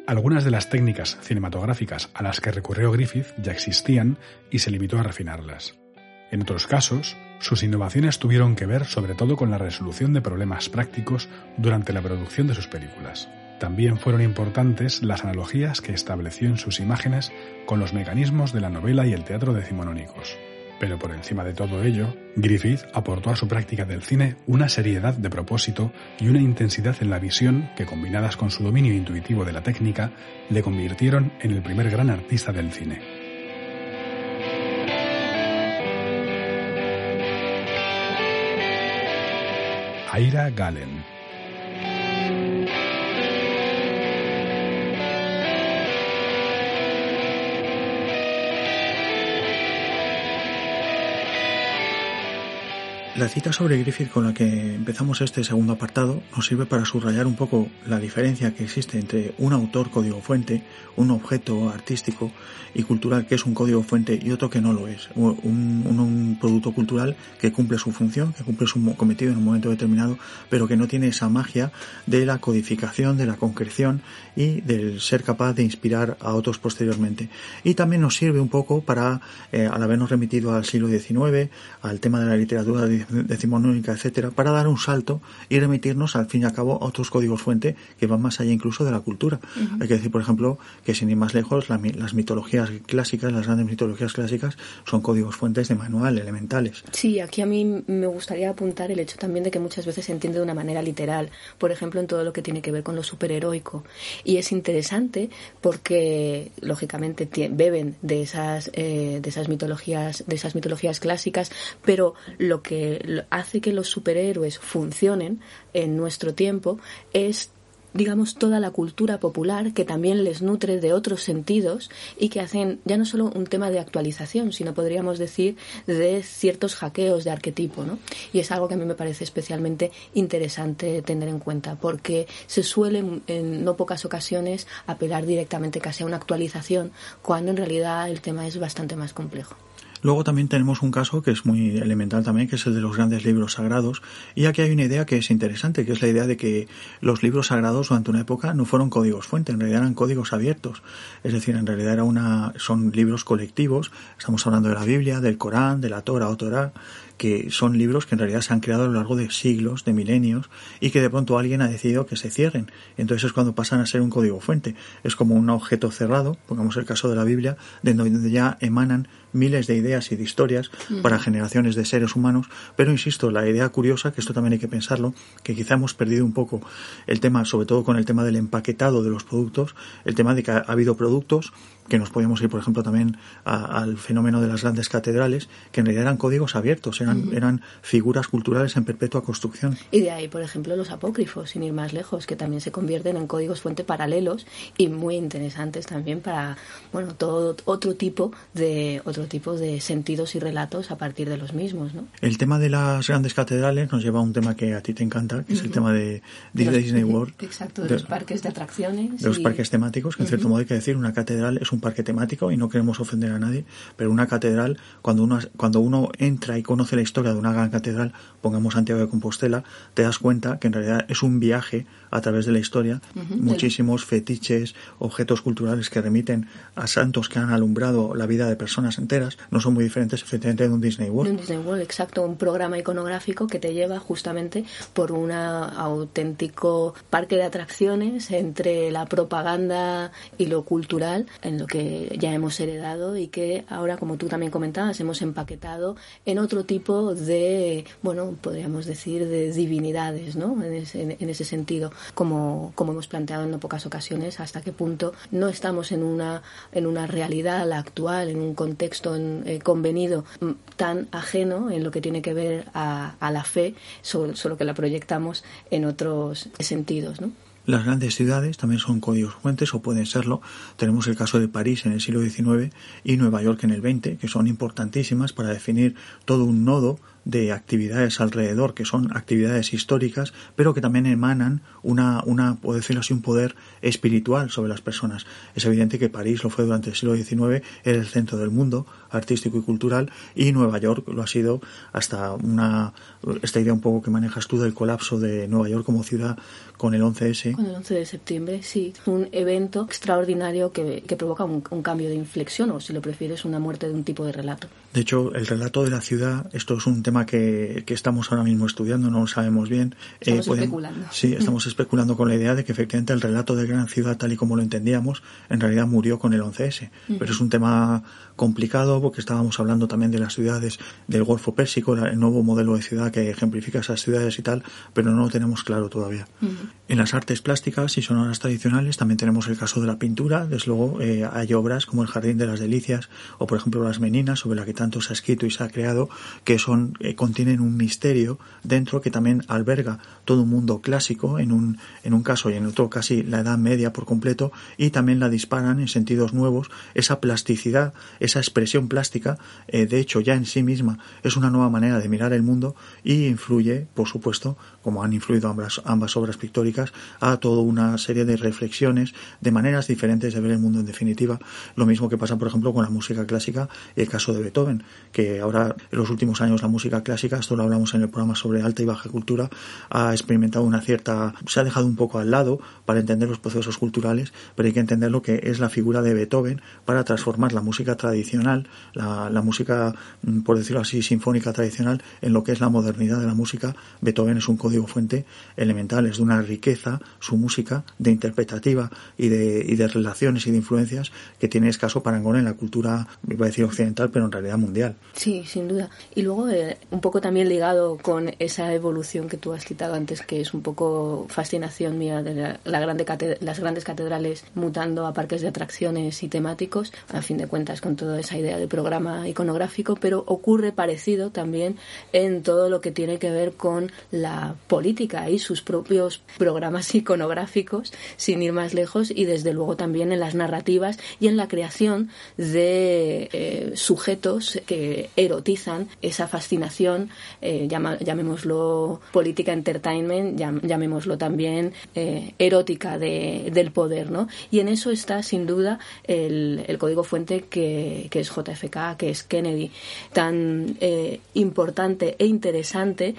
Algunas de las técnicas cinematográficas a las que recurrió Griffith ya existían y se limitó a refinarlas. En otros casos, sus innovaciones tuvieron que ver sobre todo con la resolución de problemas prácticos durante la producción de sus películas. También fueron importantes las analogías que estableció en sus imágenes con los mecanismos de la novela y el teatro decimonónicos. Pero por encima de todo ello, Griffith aportó a su práctica del cine una seriedad de propósito y una intensidad en la visión que, combinadas con su dominio intuitivo de la técnica, le convirtieron en el primer gran artista del cine. Aira Galen La cita sobre Griffith con la que empezamos este segundo apartado nos sirve para subrayar un poco la diferencia que existe entre un autor código fuente, un objeto artístico y cultural que es un código fuente y otro que no lo es. Un, producto cultural que cumple su función, que cumple su cometido en un momento determinado, pero que no tiene esa magia de la codificación, de la concreción y del ser capaz de inspirar a otros posteriormente. Y también nos sirve un poco para, eh, al habernos remitido al siglo XIX, al tema de la literatura decimonónica, etcétera, para dar un salto y remitirnos al fin y al cabo a otros códigos fuente que van más allá incluso de la cultura. Hay que decir, por ejemplo, que sin ir más lejos, las mitologías clásicas, las grandes mitologías clásicas, son códigos fuentes de manual, elementales. Sí, aquí a mí me gustaría apuntar el hecho también de que muchas veces se entiende de una manera literal, por ejemplo, en todo lo que tiene que ver con lo superheroico. Y es interesante porque, lógicamente, beben de esas, eh, de esas mitologías, de esas mitologías clásicas, pero lo que hace que los superhéroes funcionen en nuestro tiempo es digamos, toda la cultura popular que también les nutre de otros sentidos y que hacen ya no solo un tema de actualización, sino podríamos decir de ciertos hackeos de arquetipo, ¿no? Y es algo que a mí me parece especialmente interesante tener en cuenta, porque se suele en no pocas ocasiones apelar directamente casi a una actualización, cuando en realidad el tema es bastante más complejo. Luego también tenemos un caso que es muy elemental también, que es el de los grandes libros sagrados. Y aquí hay una idea que es interesante, que es la idea de que los libros sagrados durante una época no fueron códigos fuente, en realidad eran códigos abiertos. Es decir, en realidad era una, son libros colectivos. Estamos hablando de la Biblia, del Corán, de la Torah o Torah, que son libros que en realidad se han creado a lo largo de siglos, de milenios, y que de pronto alguien ha decidido que se cierren. Entonces es cuando pasan a ser un código fuente. Es como un objeto cerrado, pongamos el caso de la Biblia, de donde ya emanan miles de ideas y de historias para generaciones de seres humanos, pero insisto, la idea curiosa, que esto también hay que pensarlo, que quizá hemos perdido un poco el tema, sobre todo con el tema del empaquetado de los productos, el tema de que ha habido productos que nos podíamos ir, por ejemplo, también al fenómeno de las grandes catedrales, que en realidad eran códigos abiertos, eran, eran figuras culturales en perpetua construcción. Y de ahí, por ejemplo, los apócrifos, sin ir más lejos, que también se convierten en códigos fuente paralelos y muy interesantes también para, bueno, todo otro tipo de otro tipo de sentidos y relatos a partir de los mismos, ¿no? El tema de las grandes catedrales nos lleva a un tema que a ti te encanta, que es el tema de, Disney World. Exacto, de, los parques de atracciones. De los parques temáticos, que en cierto modo hay que decir, una catedral es un parque temático y no queremos ofender a nadie, pero una catedral, cuando uno, cuando uno entra y conoce la historia de una gran catedral, pongamos Santiago de Compostela, te das cuenta que en realidad es un viaje a través de la historia, muchísimos fetiches, objetos culturales que remiten a santos que han alumbrado la vida de personas no son muy diferentes efectivamente de un Disney World. un Disney World, exacto, un programa iconográfico que te lleva justamente por un auténtico parque de atracciones entre la propaganda y lo cultural, en lo que ya hemos heredado y que ahora, como tú también comentabas, hemos empaquetado en otro tipo de, bueno, podríamos decir, de divinidades, ¿no? En ese, en ese sentido como, como hemos planteado en no pocas ocasiones, hasta qué punto no estamos en una, en una realidad actual, en un contexto eh, convenido mm, tan ajeno en lo que tiene que ver a, la fe, solo, solo que la proyectamos en otros sentidos, ¿no? Las grandes ciudades también son códigos fuentes o pueden serlo. Tenemos el caso de París en el siglo XIX y Nueva York en el XX, que son importantísimas para definir todo un nodo de actividades alrededor que son actividades históricas, pero que también emanan una, una, puedo decirlo así, un poder espiritual sobre las personas. Es evidente que París lo fue durante el siglo XIX, era el centro del mundo artístico y cultural, y Nueva York lo ha sido hasta una, esta idea un poco que manejas tú del colapso de Nueva York como ciudad con el 11S. Con el 11 de septiembre, sí. Un evento extraordinario que, que provoca un, un cambio de inflexión, o si lo prefieres, una muerte de un tipo de relato. De hecho, el relato de la ciudad, esto es un tema que, que estamos ahora mismo estudiando, no lo sabemos bien. Estamos eh, especulando. Sí, estamos especulando con la idea de que efectivamente el relato de gran ciudad, tal y como lo entendíamos, en realidad murió con el 11S. Pero es un tema complicado porque estábamos hablando también de las ciudades del Golfo Pérsico, el nuevo modelo de ciudad que ejemplifica esas ciudades y tal, pero no lo tenemos claro todavía. En las artes plásticas y sonoras tradicionales también tenemos el caso de la pintura. Desde luego eh, hay obras como el Jardín de las Delicias o, por ejemplo, las Meninas, sobre la que tanto se ha escrito y se ha creado, que son eh, contienen un misterio dentro que también alberga todo un mundo clásico en un, en un caso y en otro casi la Edad Media por completo y también la disparan en sentidos nuevos esa plasticidad, esa expresión plástica, eh, de hecho ya en sí misma es una nueva manera de mirar el mundo y influye, por supuesto, como han influido ambas, ambas obras pictóricas, a toda una serie de reflexiones, de maneras diferentes de ver el mundo en definitiva. Lo mismo que pasa, por ejemplo, con la música clásica el caso de Beethoven, que ahora en los últimos años la música clásica, esto lo hablamos en el programa sobre alta y baja cultura, ha experimentado una cierta, se ha dejado un poco al lado para entender los procesos culturales, pero hay que entender lo que es la figura de Beethoven para transformar la música tradicional, la, la música, mm, por decirlo así, sinfónica tradicional, en lo que es la modernidad de la música. Beethoven es un código fuente elemental, es de una riqueza su música de interpretativa y de, y de relaciones y de influencias que tiene escaso parangón en la cultura, iba a decir occidental, pero en realidad mundial. Sí, sin duda. Y luego, eh, un poco también ligado con esa evolución que tú has citado antes, que es un poco fascinación mía de la, las grandes catedrales mutando a parques de atracciones y temáticos, a fin de cuentas con toda esa idea de programa iconográfico, pero ocurre parecido también en todo lo que tiene que ver con la política y sus propios programas iconográficos, sin ir más lejos, y desde luego también en las narrativas y en la creación de eh, sujetos que erotizan esa fascinación, eh, llamémoslo política entertainment, llamémoslo también eh, erótica del poder, ¿no? Y en eso está sin duda el, código fuente que, es JFK, que es Kennedy, tan importante e interesante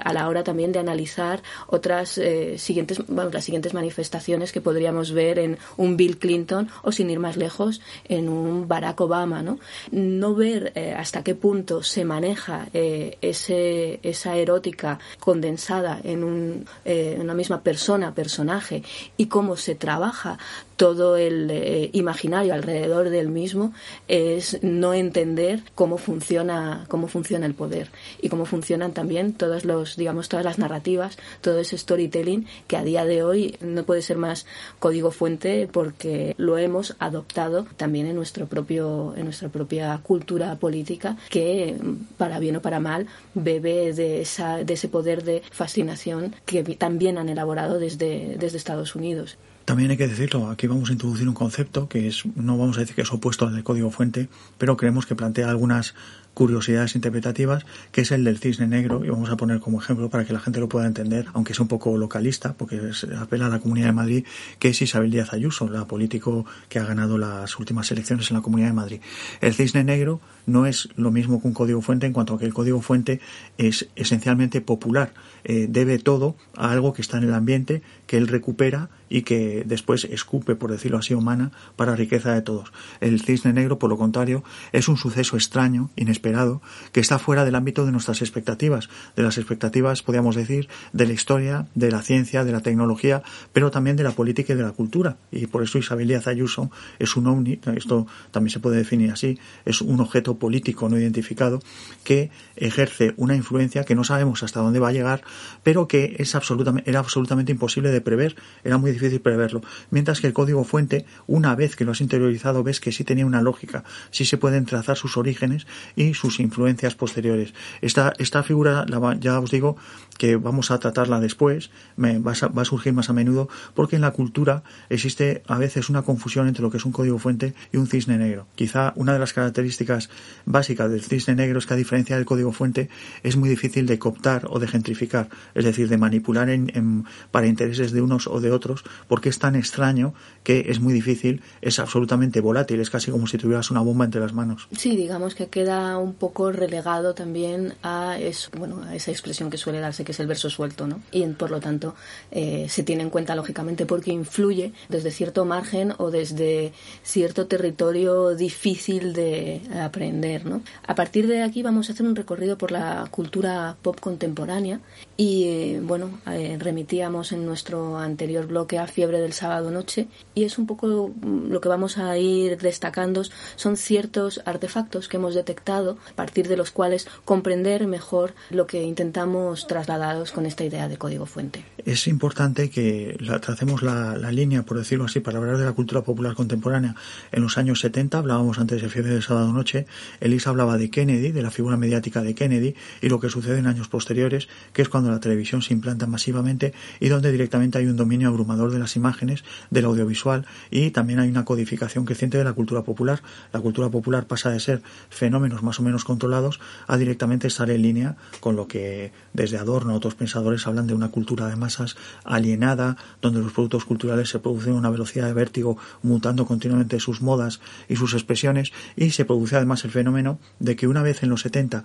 a la hora también de analizar otras siguientes, las siguientes manifestaciones que podríamos ver en un Bill Clinton o sin ir más lejos en un Barack Obama, ¿no? No ver eh, hasta qué punto se maneja eh, ese, esa erótica condensada en, un, eh, una misma persona, personaje, y cómo se trabaja todo el eh, imaginario alrededor del mismo es no entender cómo funciona cómo funciona el poder y cómo funcionan también todos los digamos todas las narrativas todo ese storytelling que a día de hoy no puede ser más código fuente porque lo hemos adoptado también en nuestro propio en nuestra propia cultura política que para bien o para mal bebe de esa de ese poder de fascinación que también han elaborado desde desde Estados Unidos también hay que decirlo, aquí vamos a introducir un concepto que es, no vamos a decir que es opuesto al del código fuente, pero creemos que plantea algunas curiosidades interpretativas, que es el del cisne negro, y vamos a poner como ejemplo para que la gente lo pueda entender, aunque es un poco localista, porque apela a la Comunidad de Madrid, que es Isabel Díaz Ayuso, la político que ha ganado las últimas elecciones en la Comunidad de Madrid. El cisne negro no es lo mismo que un código fuente en cuanto a que el código fuente es esencialmente popular, eh, debe todo a algo que está en el ambiente, que él recupera y que después escupe, por decirlo así, humana para riqueza de todos. El cisne negro, por lo contrario, es un suceso extraño, inesperado, que está fuera del ámbito de nuestras expectativas, de las expectativas, podríamos decir, de la historia, de la ciencia, de la tecnología, pero también de la política y de la cultura. Y por eso Isabel Díaz Ayuso es un ovni, esto también se puede definir así, es un objeto político no identificado que ejerce una influencia que no sabemos hasta dónde va a llegar, pero que es absolutamente, era absolutamente imposible de prever, era muy difícil preverlo. Mientras que el código fuente, una vez que lo has interiorizado, ves que sí tenía una lógica, sí se pueden trazar sus orígenes y sus influencias posteriores. Esta, esta figura, ya os digo que vamos a tratarla después, me, va, a, surgir más a menudo, porque en la cultura existe a veces una confusión entre lo que es un código fuente y un cisne negro. Quizá una de las características básicas del cisne negro es que a diferencia del código fuente es muy difícil de cooptar o de gentrificar, es decir, de manipular en, para intereses de unos o de otros, porque es tan extraño que es muy difícil, es absolutamente volátil, es casi como si tuvieras una bomba entre las manos. Sí, digamos que queda un poco relegado también a, eso, bueno, a esa expresión que suele darse, que es el verso suelto, ¿no? Y por lo tanto eh, se tiene en cuenta lógicamente porque influye desde cierto margen o desde cierto territorio difícil de aprender, A partir de aquí vamos a hacer un recorrido por la cultura pop contemporánea y, eh, bueno, eh, remitíamos en nuestro anterior bloque a Fiebre del Sábado Noche y es un poco mm, lo que vamos a ir destacando son ciertos artefactos que hemos detectado a partir de los cuales comprender mejor lo que intentamos trasladaros con esta idea de código fuente. Es importante que la, tracemos la, línea, por decirlo así, para hablar de la cultura popular contemporánea. En los años 70, hablábamos antes de Fiebre del Sábado Noche, Elisa hablaba de Kennedy, de la figura mediática de Kennedy y lo que sucede en años posteriores, que es cuando la televisión se implanta masivamente y donde directamente hay un dominio abrumador de las imágenes, del audiovisual y también hay una codificación creciente de la cultura popular. La cultura popular pasa de ser fenómenos más o menos controlados a directamente estar en línea con lo que desde Adorno otros pensadores hablan de una cultura de masas alienada, donde los productos culturales se producen a una velocidad de vértigo, mutando continuamente sus modas y sus expresiones, y se produce además el fenómeno de que una vez en los 70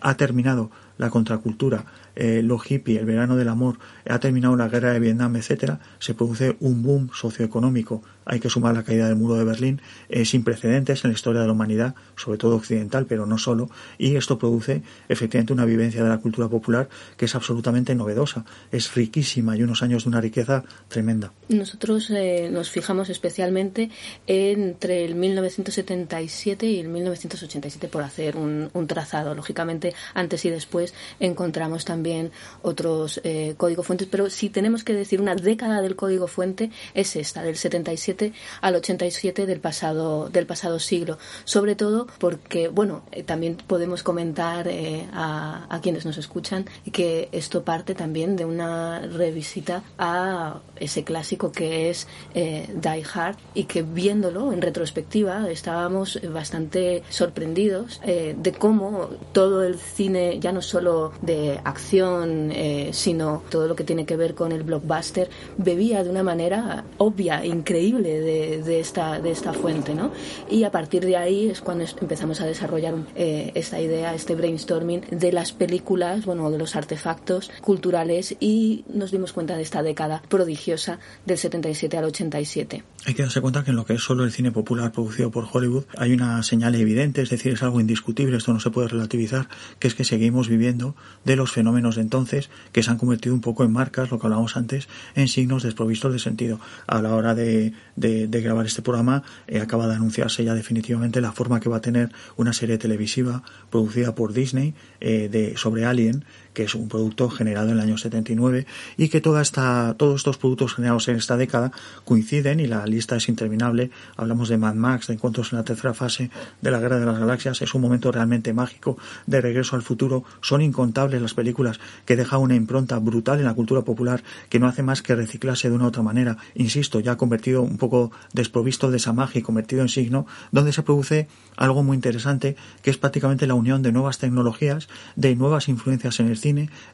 ha terminado la contracultura, eh, lo hippie, el verano del amor, ha terminado la guerra de Vietnam, etcétera, se produce un boom socioeconómico. Hay que sumar la caída del muro de Berlín eh, sin precedentes en la historia de la humanidad, sobre todo occidental, pero no solo, y esto produce efectivamente una vivencia de la cultura popular que es absolutamente novedosa, es riquísima y unos años de una riqueza tremenda. Nosotros eh, nos fijamos especialmente entre el 1977 y el 1987 por hacer un trazado. Lógicamente, antes y después encontramos también otros eh, código fuentes, pero si tenemos que decir una década del código fuente es esta, del 77 al 87 del pasado, del pasado siglo. Sobre todo porque, bueno, eh, también podemos comentar eh, a, a, quienes nos escuchan que esto parte también de una revisita a ese clásico que es Die Hard y que viéndolo en retrospectiva estábamos bastante sorprendidos de cómo todo el cine, ya no solo de acción, eh, sino todo lo que tiene que ver con el blockbuster, bebía de una manera obvia, increíble de, esta, de esta fuente, ¿no? Y a partir de ahí es cuando empezamos a desarrollar eh, esta idea, este brainstorming de las películas, bueno, de los artefactos culturales y nos dimos cuenta de esta década prodigiosa del 77 al 87. Hay que darse cuenta que en lo que es solo el cine popular producido por Hollywood hay una señal evidente, es decir, es algo indiscutible, esto no se puede relativizar, que es que seguimos viviendo de los fenómenos de entonces que se han convertido un poco en marcas, lo que hablábamos antes, en signos desprovistos de sentido. A la hora de, grabar este programa eh, acaba de anunciarse ya definitivamente la forma que va a tener una serie televisiva producida por Disney eh, de, sobre Alien que es un producto generado en el año 79 y que toda esta, todos estos productos generados en esta década coinciden y la lista es interminable. Hablamos de Mad Max, de encuentros en la tercera fase de la Guerra de las Galaxias. Es un momento realmente mágico de regreso al futuro. Son incontables las películas que dejan una impronta brutal en la cultura popular que no hace más que reciclarse de una u otra manera. Insisto, ya convertido un poco desprovisto de esa magia y convertido en signo, donde se produce algo muy interesante que es prácticamente la unión de nuevas tecnologías, de nuevas influencias en el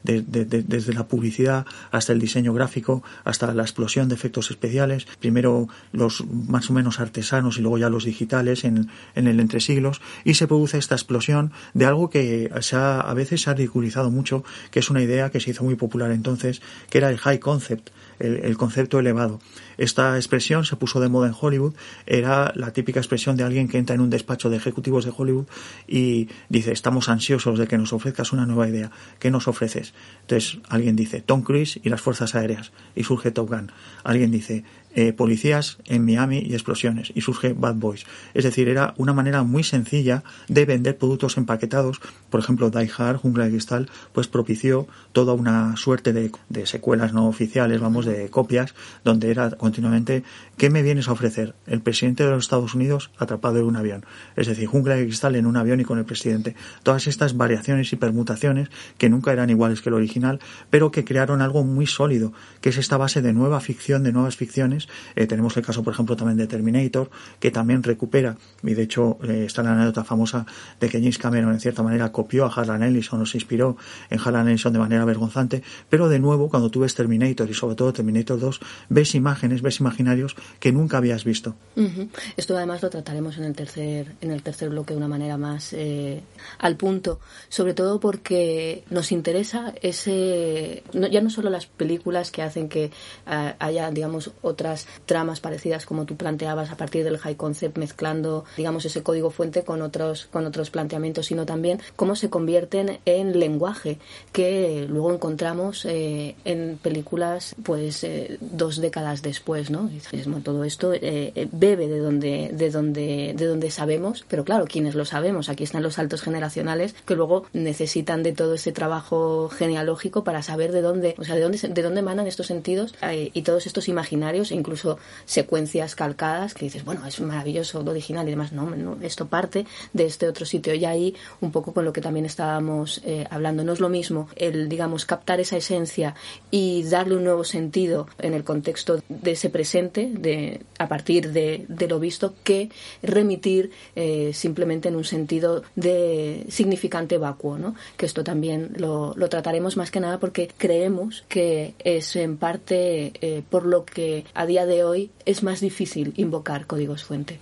desde la publicidad hasta el diseño gráfico, hasta la explosión de efectos especiales, primero los más o menos artesanos y luego ya los digitales en, en el entresiglos, y se produce esta explosión de algo que se ha, a veces se ha ridiculizado mucho, que es una idea que se hizo muy popular entonces, que era el high concept, el, concepto elevado. Esta expresión se puso de moda en Hollywood, era la típica expresión de alguien que entra en un despacho de ejecutivos de Hollywood y dice, estamos ansiosos de que nos ofrezcas una nueva idea, ¿qué nos ofreces? Entonces alguien dice, Tom Cruise y las fuerzas aéreas, y surge Top Gun. Alguien dice, eh, policías en Miami y explosiones y surge Bad Boys. Es decir, era una manera muy sencilla de vender productos empaquetados. Por ejemplo, Die Hard, Jungla de Cristal, pues propició toda una suerte de, de secuelas no oficiales, vamos, de copias, donde era continuamente ¿qué me vienes a ofrecer? El presidente de los Estados Unidos atrapado en un avión. Es decir, Jungla de Cristal en un avión y con el presidente. Todas estas variaciones y permutaciones que nunca eran iguales que el original, pero que crearon algo muy sólido, que es esta base de nueva ficción, de nuevas ficciones eh, tenemos el caso, por ejemplo, también de Terminator, que también recupera, y de hecho eh, está la anécdota famosa de que James Cameron en cierta manera copió a Harlan Ellison o se inspiró en Harlan Ellison de manera vergonzante, pero de nuevo cuando tú ves Terminator y sobre todo Terminator 2, ves imágenes, ves imaginarios que nunca habías visto. Esto además lo trataremos en el tercer, en el tercer bloque de una manera más eh, al punto, sobre todo porque nos interesa ese, ya no solo las películas que hacen que haya, digamos, otra tramas parecidas como tú planteabas a partir del high concept mezclando digamos ese código fuente con otros con otros planteamientos sino también cómo se convierten en lenguaje que luego encontramos eh, en películas pues eh, dos décadas después no todo esto eh, bebe de donde de donde de donde sabemos pero claro quienes lo sabemos aquí están los saltos generacionales que luego necesitan de todo ese trabajo genealógico para saber de dónde o sea de dónde de dónde emanan estos sentidos y todos estos imaginarios incluso secuencias calcadas que dices bueno es maravilloso lo original y demás. No, no esto parte de este otro sitio. Y ahí un poco con lo que también estábamos hablando. No es lo mismo el digamos captar esa esencia y darle un nuevo sentido en el contexto de ese presente, de, a partir de, lo visto, que remitir eh, simplemente en un sentido de significante vacuo, ¿no? Que esto también lo, trataremos más que nada porque creemos que es en parte eh, por lo que día de hoy es más difícil invocar códigos fuente.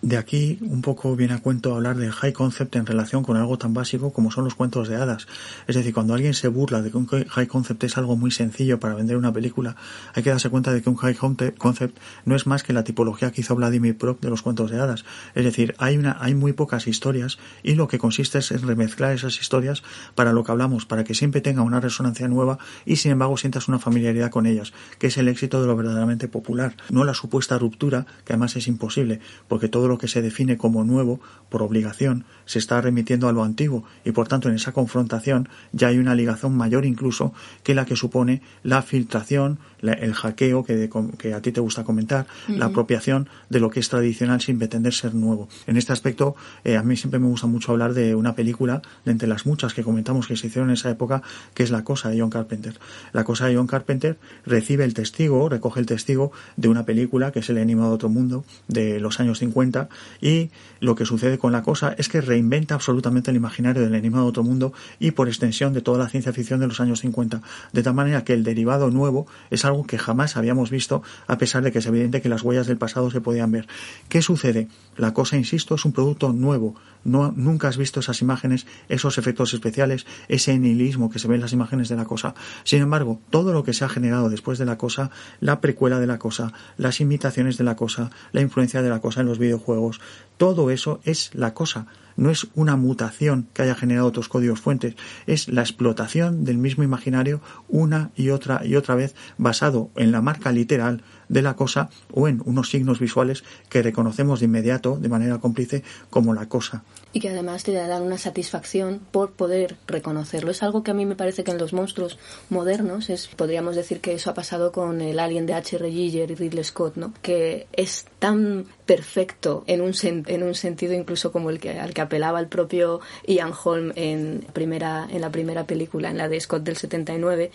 De aquí un poco viene a cuento hablar de high concept en relación con algo tan básico como son los cuentos de hadas. Es decir, cuando alguien se burla de que un high concept es algo muy sencillo para vender una película, hay que darse cuenta de que un high concept no es más que la tipología que hizo Vladimir Prop de los cuentos de hadas. Es decir, hay una, hay muy pocas historias y lo que consiste es en remezclar esas historias para lo que hablamos, para que siempre tenga una resonancia nueva y sin embargo sientas una familiaridad con ellas, que es el éxito de lo verdaderamente popular, no la supuesta ruptura, que además es imposible, porque todo lo que se define como nuevo, por obligación, se está remitiendo a lo antiguo y por tanto en esa confrontación ya hay una ligación mayor incluso que la que supone la filtración, el hackeo que, que, a ti te gusta comentar, la apropiación de lo que es tradicional sin pretender ser nuevo. En este aspecto, eh, a mí siempre me gusta mucho hablar de una película, de entre las muchas que comentamos que se hicieron en esa época, que es La Cosa de John Carpenter. La Cosa de John Carpenter recibe el testigo, recoge el testigo de una película que es El Enigma de Otro Mundo de los años 50 y lo que sucede con La Cosa es que reinventa absolutamente el imaginario del Enigma de Otro Mundo y por extensión de toda la ciencia ficción de los años 50, de tal manera que el derivado nuevo es algo que jamás habíamos visto, a pesar de que es evidente que las huellas del pasado se podían ver. ¿Qué sucede? La cosa, insisto, es un producto nuevo. No, nunca has visto esas imágenes, esos efectos especiales, ese nihilismo que se ve en las imágenes de la cosa. Sin embargo, todo lo que se ha generado después de la cosa, la precuela de la cosa, las imitaciones de la cosa, la influencia de la cosa en los videojuegos, todo eso es la cosa no es una mutación que haya generado otros códigos fuentes, es la explotación del mismo imaginario una y otra y otra vez basado en la marca literal de la cosa o en unos signos visuales que reconocemos de inmediato, de manera cómplice, como la cosa. Y que además te dan una satisfacción por poder reconocerlo. Es algo que a mí me parece que en los monstruos modernos es, podríamos decir que eso ha pasado con el Alien de H.R. Giger y Ridley Scott, ¿no? Que es tan perfecto en un, en un sentido incluso como el que, al que apelaba el propio Ian Holm en, primera, en la primera película, en la de Scott del 79,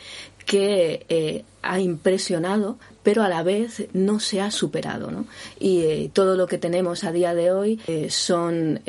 que eh, ha impresionado, pero a la vez no se ha superado. ¿no? Y eh, todo lo que tenemos a día de hoy eh, son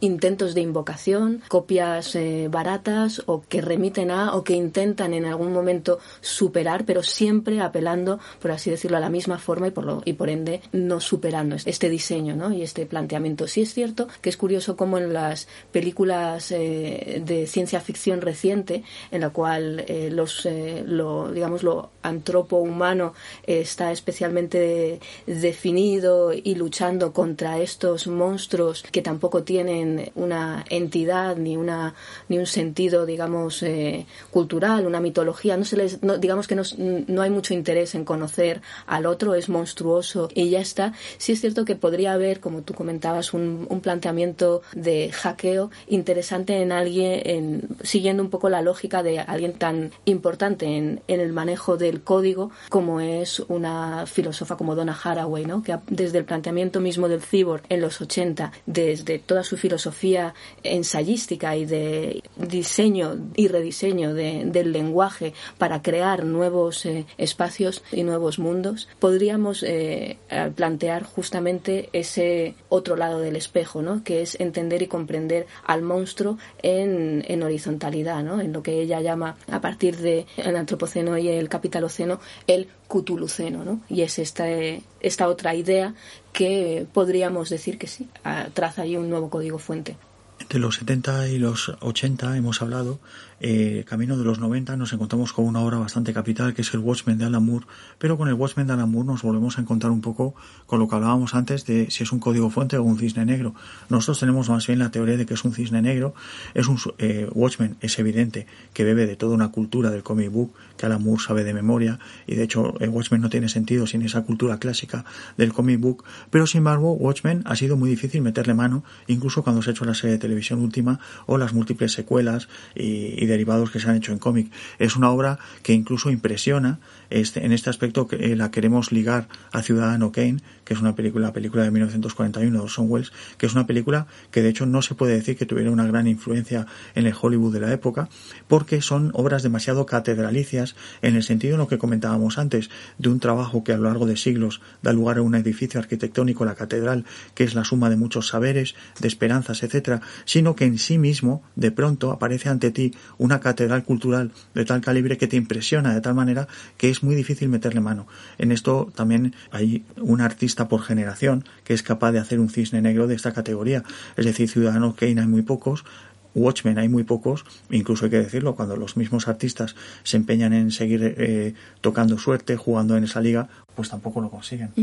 intentos de invocación, copias baratas o que remiten a o que intentan en algún momento superar, pero siempre apelando, por así decirlo, a la misma forma y por, lo, y por ende no superando este diseño ¿no? y este planteamiento. Sí es cierto que es curioso como en las películas de ciencia ficción reciente, en la cual los lo, digamos, lo antropo humano está especialmente definido y luchando contra estos monstruos que tampoco tienen una entidad ni una ni un sentido, digamos, eh, cultural, una mitología. No se les, digamos que no, hay mucho interés en conocer al otro, es monstruoso y ya está. Sí es cierto que podría haber, como tú comentabas, un, un planteamiento de hackeo interesante en alguien, en, siguiendo un poco la lógica de alguien tan importante en el manejo del código, como es una filósofa como Donna Haraway, ¿no? que desde el planteamiento mismo del cyborg en los 80, desde toda su filosofía ensayística y de diseño y rediseño del lenguaje para crear nuevos eh, espacios y nuevos mundos, podríamos eh, plantear justamente ese otro lado del espejo, ¿no? que es entender y comprender al monstruo en, en horizontalidad, ¿no? en lo que ella llama a partir de antropoceno y el capitaloceno, el cutuluceno, ¿no? Y es esta, otra idea que podríamos decir que sí, traza ahí un nuevo código fuente. entre los 70 y los 80 hemos hablado eh, camino de los 90 nos encontramos con una obra bastante capital que es el Watchmen de Alan Moore, pero con el Watchmen de Alan Moore nos volvemos a encontrar un poco con lo que hablábamos antes de si es un código fuente o un cisne negro. Nosotros tenemos más bien la teoría de que es un cisne negro, es un eh, Watchmen, es evidente que bebe de toda una cultura del comic book que Alan Moore sabe de memoria y de hecho el Watchmen no tiene sentido sin esa cultura clásica del comic book, pero sin embargo Watchmen ha sido muy difícil meterle mano, incluso cuando se ha hecho la serie de televisión última o las múltiples secuelas y derivados que se han hecho en cómic. Es una obra que incluso impresiona. Este, en este aspecto eh, la queremos ligar a Ciudadano Kane, que es una película, la película de 1941 de Orson Welles, que es una película que de hecho no se puede decir que tuviera una gran influencia en el Hollywood de la época, porque son obras demasiado catedralicias en el sentido en lo que comentábamos antes, de un trabajo que a lo largo de siglos da lugar a un edificio arquitectónico, la catedral, que es la suma de muchos saberes, de esperanzas, etcétera, sino que en sí mismo, de pronto, aparece ante ti una catedral cultural de tal calibre que te impresiona de tal manera que es muy difícil meterle mano. En esto también hay un artista por generación que es capaz de hacer un cisne negro de esta categoría. Es decir, Ciudadanos Kane hay muy pocos, Watchmen hay muy pocos, incluso hay que decirlo, cuando los mismos artistas se empeñan en seguir eh, tocando suerte, jugando en esa liga, pues tampoco lo consiguen.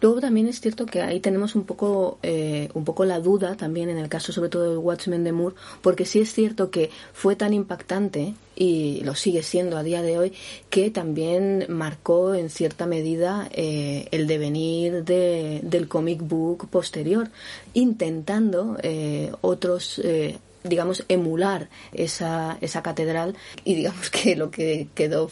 Luego también es cierto que ahí tenemos un poco, eh, un poco la duda también en el caso sobre todo de Watchmen de Moore, porque sí es cierto que fue tan impactante y lo sigue siendo a día de hoy, que también marcó en cierta medida eh, el devenir de, del comic book posterior, intentando eh, otros eh, digamos, emular esa, esa catedral y digamos que lo que quedó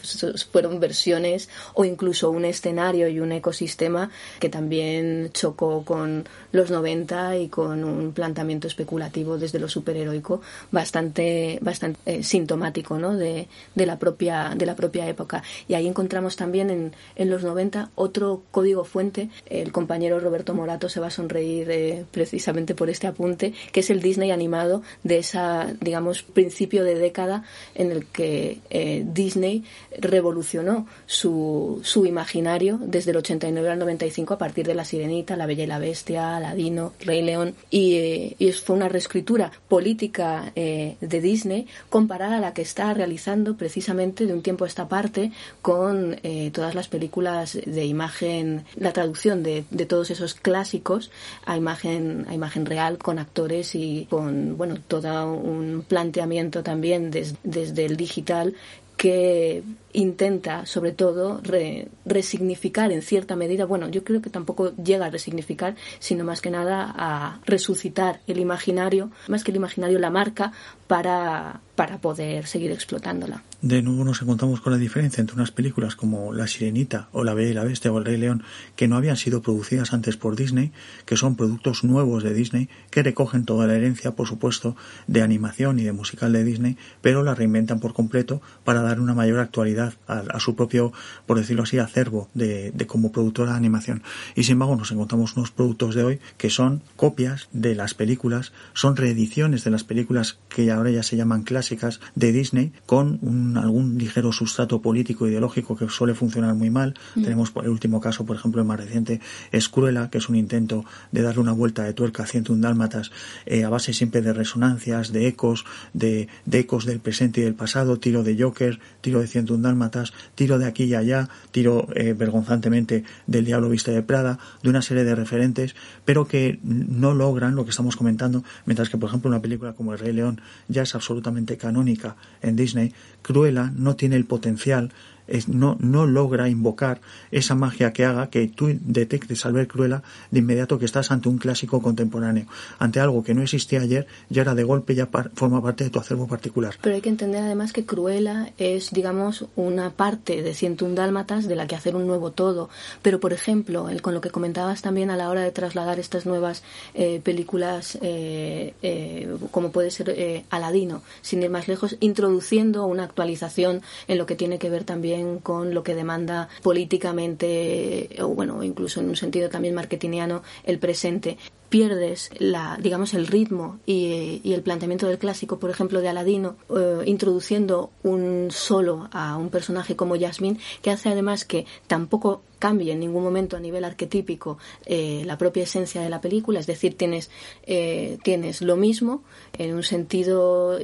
fueron versiones o incluso un escenario y un ecosistema que también chocó con los 90 y con un planteamiento especulativo desde lo superheroico bastante, bastante eh, sintomático ¿no? de, de, la propia, de la propia época. Y ahí encontramos también en, en los 90 otro código fuente. El compañero Roberto Morato se va a sonreír eh, precisamente por este apunte, que es el Disney animado de esa, digamos, principio de década en el que eh, Disney revolucionó su, su imaginario desde el 89 al 95 a partir de La Sirenita, La Bella y la Bestia, Aladino, Rey León, y, eh, fue una reescritura política eh, de Disney comparada a la que está realizando precisamente de un tiempo a esta parte con todas las películas de imagen, la traducción de, de todos esos clásicos a imagen, a imagen real con actores y con bueno un planteamiento también des, desde el digital que intenta, sobre todo, re, resignificar en cierta medida, bueno, yo creo que tampoco llega a resignificar, sino más que nada a resucitar el imaginario, más que el imaginario, la marca, para, para poder seguir explotándola. De nuevo nos encontramos con la diferencia entre unas películas como La Sirenita o La Bella y la Bestia o El Rey León, que no habían sido producidas antes por Disney, que son productos nuevos de Disney, que recogen toda la herencia, por supuesto, de animación y de musical de Disney, pero la reinventan por completo para dar una mayor actualidad a, su propio, por decirlo así, acervo de, como productora de animación. Y sin embargo nos encontramos unos productos de hoy que son copias de las películas, son reediciones de las películas que ahora ya se llaman clásicas de Disney con un, algún ligero sustrato político ideológico que suele funcionar muy mal. Mm. Tenemos por el último caso, por ejemplo, el más reciente, es Cruella, que es un intento de darle una vuelta de tuerca a 101 dálmatas eh, a base siempre de resonancias, de ecos, de, de, ecos del presente y del pasado, tiro de Joker, tiro de 101 dálmatas, tiro de aquí y allá, tiro eh, vergonzantemente del Diablo Viste de Prada, de una serie de referentes, pero que no logran lo que estamos comentando, mientras que, por ejemplo, una película como El Rey León ya es absolutamente canónica en Disney, Cruella no tiene el potencial es, no, no logra invocar esa magia que haga que tú detectes al ver Cruella de inmediato que estás ante un clásico contemporáneo, ante algo que no existía ayer y ahora de golpe ya par, forma parte de tu acervo particular. Pero hay que entender además que Cruella es, digamos, una parte de 101 Dálmatas de la que hacer un nuevo todo. Pero, por ejemplo, el, con lo que comentabas también a la hora de trasladar estas nuevas eh, películas, eh, eh, como puede ser eh, Aladino, sin ir más lejos, introduciendo una actualización en lo que tiene que ver también con lo que demanda políticamente, o bueno, incluso en un sentido también marketingiano, el presente. pierdes la, digamos, el ritmo y, el planteamiento del clásico, por ejemplo, de Aladino, eh, introduciendo un solo a un personaje como Yasmin, que hace además que tampoco cambie en ningún momento a nivel arquetípico eh, la propia esencia de la película, es decir, tienes, eh, tienes lo mismo en un sentido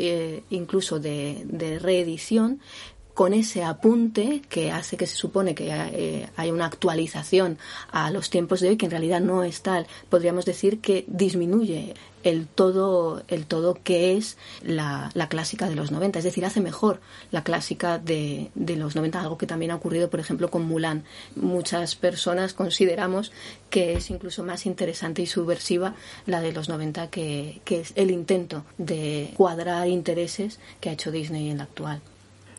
incluso de, de reedición, con ese apunte que hace que se supone que eh, hay una actualización a los tiempos de hoy que en realidad no es tal. Podríamos decir que disminuye el todo el todo que es la, clásica de los 90 es decir hace mejor la clásica de, los 90 algo que también ha ocurrido por ejemplo con Mulan. Muchas personas consideramos que es incluso más interesante y subversiva la de los 90 que, que es el intento de cuadrar intereses que ha hecho Disney en la actual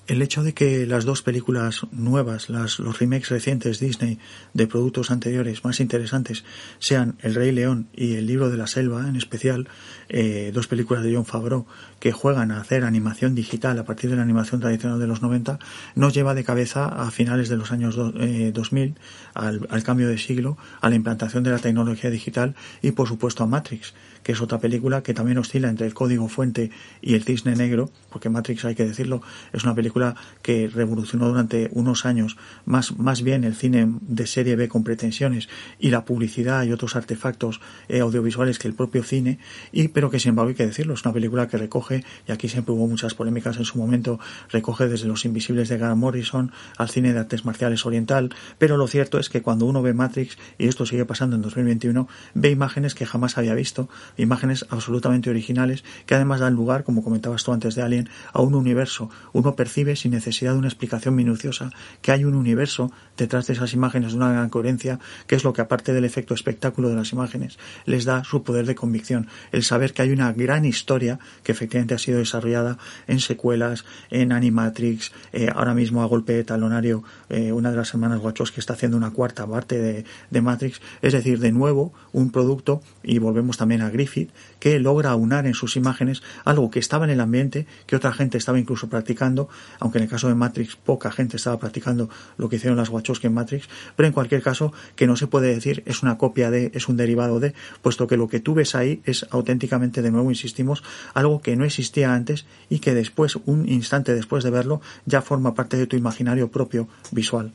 el hecho de que las dos películas nuevas, las, los remakes recientes Disney de productos anteriores más interesantes sean El Rey León y El Libro de la Selva, en especial, eh, dos películas de John Favreau que juegan a hacer animación digital a partir de la animación tradicional de los 90, nos lleva de cabeza a finales de los años 2000, eh, al, al cambio de siglo, a la implantación de la tecnología digital y, por supuesto, a Matrix que es otra película que también oscila entre el código fuente y el cisne negro, porque Matrix, hay que decirlo, es una película que revolucionó durante unos años más, más bien el cine de serie B con pretensiones y la publicidad y otros artefactos eh, audiovisuales que el propio cine, y pero que sin embargo hay que decirlo, es una película que recoge, y aquí siempre hubo muchas polémicas en su momento, recoge desde Los Invisibles de Grant Morrison al cine de artes marciales oriental, pero lo cierto es que cuando uno ve Matrix, y esto sigue pasando en 2021, ve imágenes que jamás había visto, imágenes absolutamente originales que además dan lugar, como comentabas tú antes de Alien, a un universo. Uno percibe sin necesidad de una explicación minuciosa que hay un universo detrás de esas imágenes de una gran coherencia, que es lo que aparte del efecto espectáculo de las imágenes, les da su poder de convicción. El saber que hay una gran historia que efectivamente ha sido desarrollada en secuelas, en Animatrix, eh, ahora mismo a golpe de talonario, eh, una de las hermanas que está haciendo una cuarta parte de, Matrix. Es decir, de nuevo, un producto, y volvemos también a Que logra aunar en sus imágenes algo que estaba en el ambiente, que otra gente estaba incluso practicando, aunque en el caso de Matrix poca gente estaba practicando lo que hicieron las Wachowski en Matrix, pero en cualquier caso que no se puede decir es una copia de, es un derivado de, puesto que lo que tú ves ahí es auténticamente, de nuevo insistimos, algo que no existía antes y que después, un instante después de verlo, ya forma parte de tu imaginario propio visual.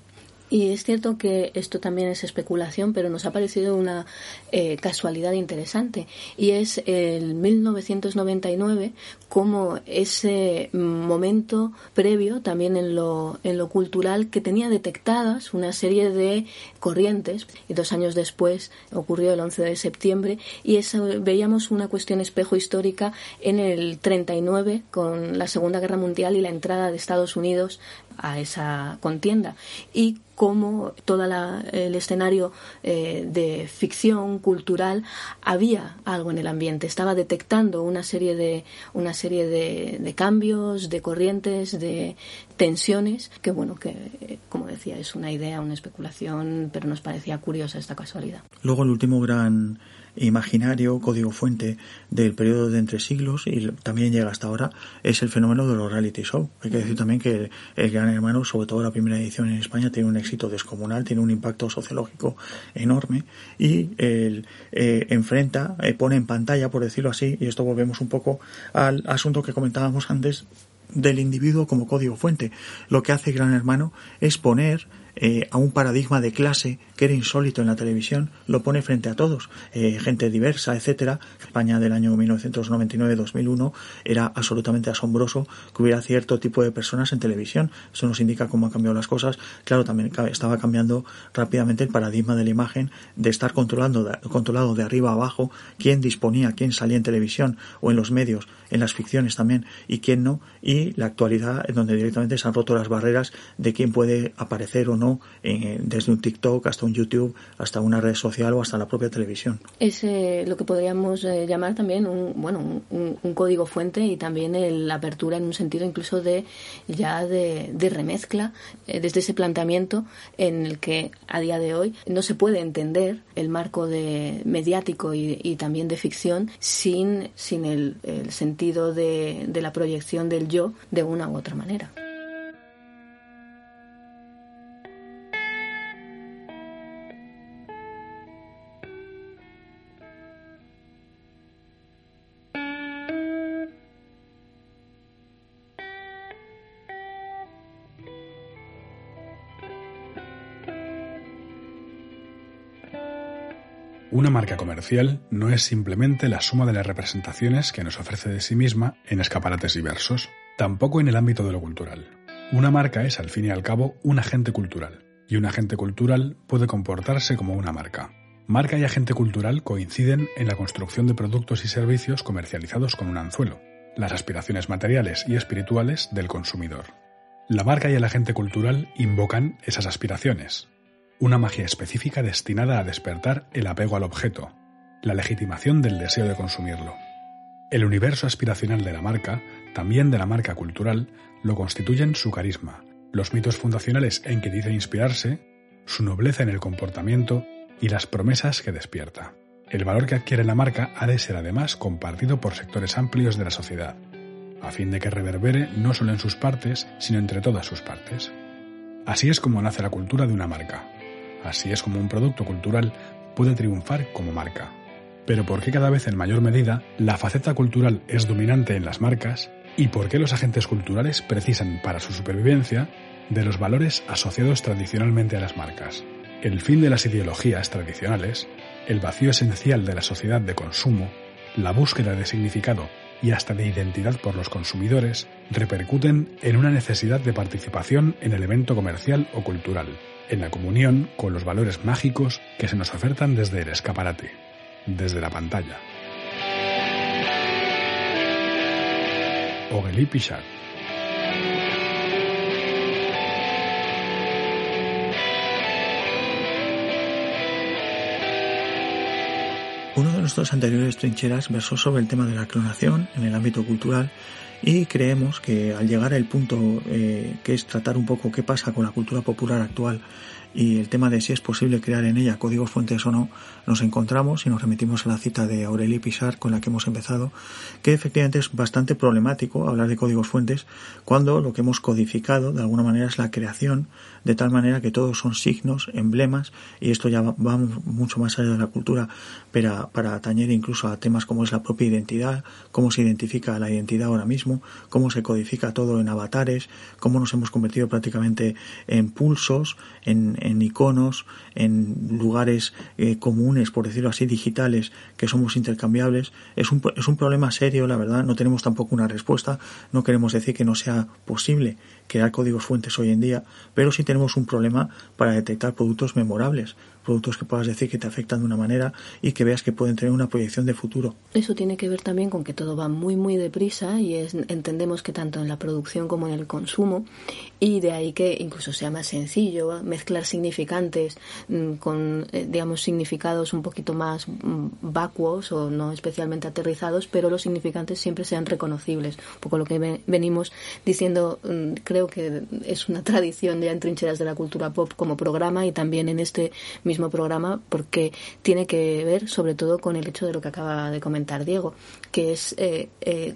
Y es cierto que esto también es especulación, pero nos ha parecido una eh, casualidad interesante. Y es el 1999 como ese momento previo también en lo, en lo cultural que tenía detectadas una serie de corrientes. Y dos años después ocurrió el 11 de septiembre y eso, veíamos una cuestión espejo histórica en el 39 con la Segunda Guerra Mundial y la entrada de Estados Unidos a esa contienda. Y cómo todo el escenario eh, de ficción cultural había algo en el ambiente, estaba detectando una serie de una serie de, cambios, de corrientes, de tensiones, que bueno, que como decía, es una idea, una especulación, pero nos parecía curiosa esta casualidad. Luego el último gran imaginario, código fuente del periodo de entre siglos y también llega hasta ahora, es el fenómeno de los reality show. Hay que decir también que el, Gran Hermano, sobre todo la primera edición en España, tiene un éxito descomunal, tiene un impacto sociológico enorme y el, eh, enfrenta, eh, pone en pantalla, por decirlo así, y esto volvemos un poco al asunto que comentábamos antes del individuo como código fuente. Lo que hace Gran Hermano es poner eh, a un paradigma de clase que era insólito en la televisión, lo pone frente a todos, eh, gente diversa, etcétera. España del año 1999-2001 era absolutamente asombroso que hubiera cierto tipo de personas en televisión. Eso nos indica cómo han cambiado las cosas. Claro, también estaba cambiando rápidamente el paradigma de la imagen de estar controlando, controlado de arriba a abajo quién disponía, quién salía en televisión o en los medios, en las ficciones también, y quién no. Y la actualidad, en donde directamente se han roto las barreras de quién puede aparecer o no eh, desde un TikTok hasta un YouTube, hasta una red social o hasta la propia televisión. Es eh, lo que podríamos eh, llamar también un, bueno, un, código fuente y también la apertura en un sentido incluso de ya de, remezcla desde ese planteamiento en el que a día de hoy no se puede entender el marco de mediático y, también de ficción sin, sin el, el sentido de la proyección del yo de una u otra manera. Una marca comercial no es simplemente la suma de las representaciones que nos ofrece de sí misma en escaparates diversos, tampoco en el ámbito de lo cultural. Una marca es, al fin y al cabo, un agente cultural, y un agente cultural puede comportarse como una marca. Marca y agente cultural coinciden en la construcción de productos y servicios comercializados con un anzuelo, las aspiraciones materiales y espirituales del consumidor. La marca y el agente cultural invocan esas aspiraciones, una magia específica destinada a despertar el apego al objeto, la legitimación del deseo de consumirlo. El universo aspiracional de la marca, también de la marca cultural, lo constituyen su carisma, los mitos fundacionales en que dice inspirarse, su nobleza en el comportamiento y las promesas que despierta. El valor que adquiere la marca ha de ser además compartido por sectores amplios de la sociedad, a fin de que reverbere no solo en sus partes, sino entre todas sus partes. Así es como nace la cultura de una marca. Así es como un producto cultural puede triunfar como marca. Pero ¿por qué cada vez en mayor medida la faceta cultural es dominante en las marcas y por qué los agentes culturales precisan para su supervivencia de los valores asociados tradicionalmente a las marcas? El fin de las ideologías tradicionales, el vacío esencial de la sociedad de consumo, la búsqueda de significado y hasta de identidad por los consumidores repercuten en una necesidad de participación en el evento comercial o cultural, en la comunión con los valores mágicos que se nos ofertan desde el escaparate, desde la pantalla. Ogeli Pichard Uno de nuestros anteriores trincheras versó sobre el tema de la clonación en el ámbito cultural y creemos que al llegar al punto eh, que es tratar un poco qué pasa con la cultura popular actual y el tema de si es posible crear en ella códigos fuentes o no, nos encontramos y nos remitimos a la cita de Aurélie Pisar con la que hemos empezado, que efectivamente es bastante problemático hablar de códigos fuentes cuando lo que hemos codificado de alguna manera es la creación, de tal manera que todos son signos, emblemas, y esto ya va, mucho más allá de la cultura, pero para atañer incluso a temas como es la propia identidad, cómo se identifica la identidad ahora mismo, cómo se codifica todo en avatares, cómo nos hemos convertido prácticamente en pulsos, en, en iconos, en lugares eh, comunes, por decirlo así, digitales, que somos intercambiables, es un, es un problema serio, la verdad, no tenemos tampoco una respuesta, no queremos decir que no sea posible crear códigos fuentes hoy en día, pero sí tenemos un problema para detectar productos memorables, productos que puedas decir que te afectan de una manera y que veas que pueden tener una proyección de futuro. Eso tiene que ver también con que todo va muy muy deprisa y es, entendemos que tanto en la producción como en el consumo y de ahí que incluso sea más sencillo mezclar significantes mm, con eh, digamos significados un poquito más mm, vacuos o no especialmente aterrizados, pero los significantes siempre sean reconocibles. Un poco lo que venimos diciendo mm, creo que es una tradición ya en trincheras de la cultura pop como programa y también en este mismo programa porque tiene que ver sobre todo con el hecho de lo que acaba de comentar Diego, que es eh, eh,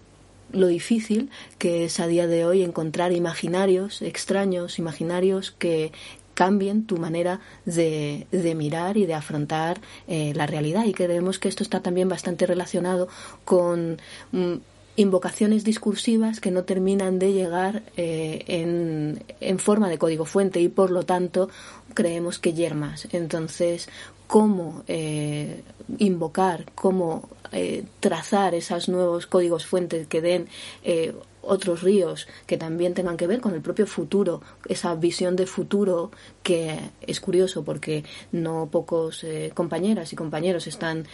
lo difícil que es a día de hoy encontrar imaginarios extraños, imaginarios que cambien tu manera de, mirar y de afrontar eh, la realidad. Y creemos que esto está también bastante relacionado con mm, invocaciones discursivas que no terminan de llegar en, en, forma de código fuente y por lo tanto creemos que yermas. Entonces, cómo eh, invocar, cómo eh, trazar esos nuevos códigos fuentes que den eh, otros ríos que también tengan que ver con el propio futuro, esa visión de futuro que es curioso porque no pocos compañeras y compañeros están,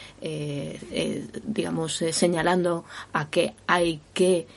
digamos, señalando a que hay que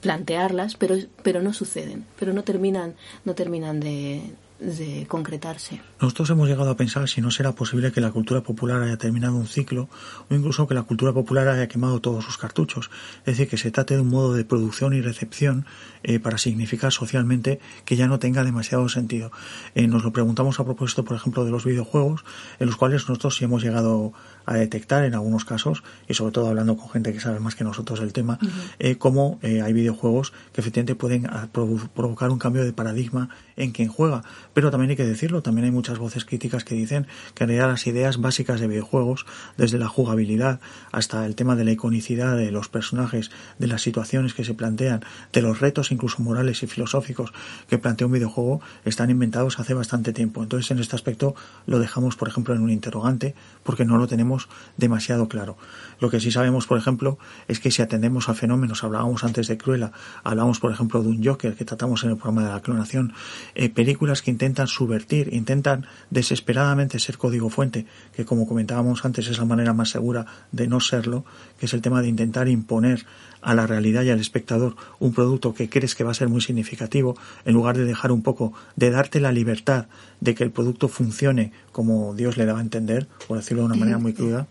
plantearlas, pero, pero no suceden, pero no terminan, no terminan de, de concretarse. Nosotros hemos llegado a pensar si no será posible que la cultura popular haya terminado un ciclo o incluso que la cultura popular haya quemado todos sus cartuchos. Es decir, que se trate de un modo de producción y recepción eh, para significar socialmente que ya no tenga demasiado sentido. Eh, nos lo preguntamos a propósito, por ejemplo, de los videojuegos, en los cuales nosotros sí hemos llegado a detectar en algunos casos, y sobre todo hablando con gente que sabe más que nosotros el tema, eh, cómo hay videojuegos que efectivamente pueden provocar un cambio de paradigma en quien juega pero también hay que decirlo, también hay muchas voces críticas que dicen que en realidad las ideas básicas de videojuegos, desde la jugabilidad hasta el tema de la iconicidad de los personajes, de las situaciones que se plantean, de los retos incluso morales y filosóficos que plantea un videojuego, están inventados hace bastante tiempo. Entonces, en este aspecto lo dejamos, por ejemplo, en un interrogante, porque no lo tenemos demasiado claro. Lo que sí sabemos, por ejemplo, es que si atendemos a fenómenos, hablábamos antes de Cruella, hablábamos, por ejemplo, de un Joker que tratamos en el programa de la clonación, eh, películas que intentan subvertir, intentan desesperadamente ser código fuente, que como comentábamos antes es la manera más segura de no serlo, que es el tema de intentar imponer a la realidad y al espectador un producto que crees que va a ser muy significativo, en lugar de dejar un poco, de darte la libertad de que el producto funcione como Dios le daba a entender, por decirlo de una manera muy cruda,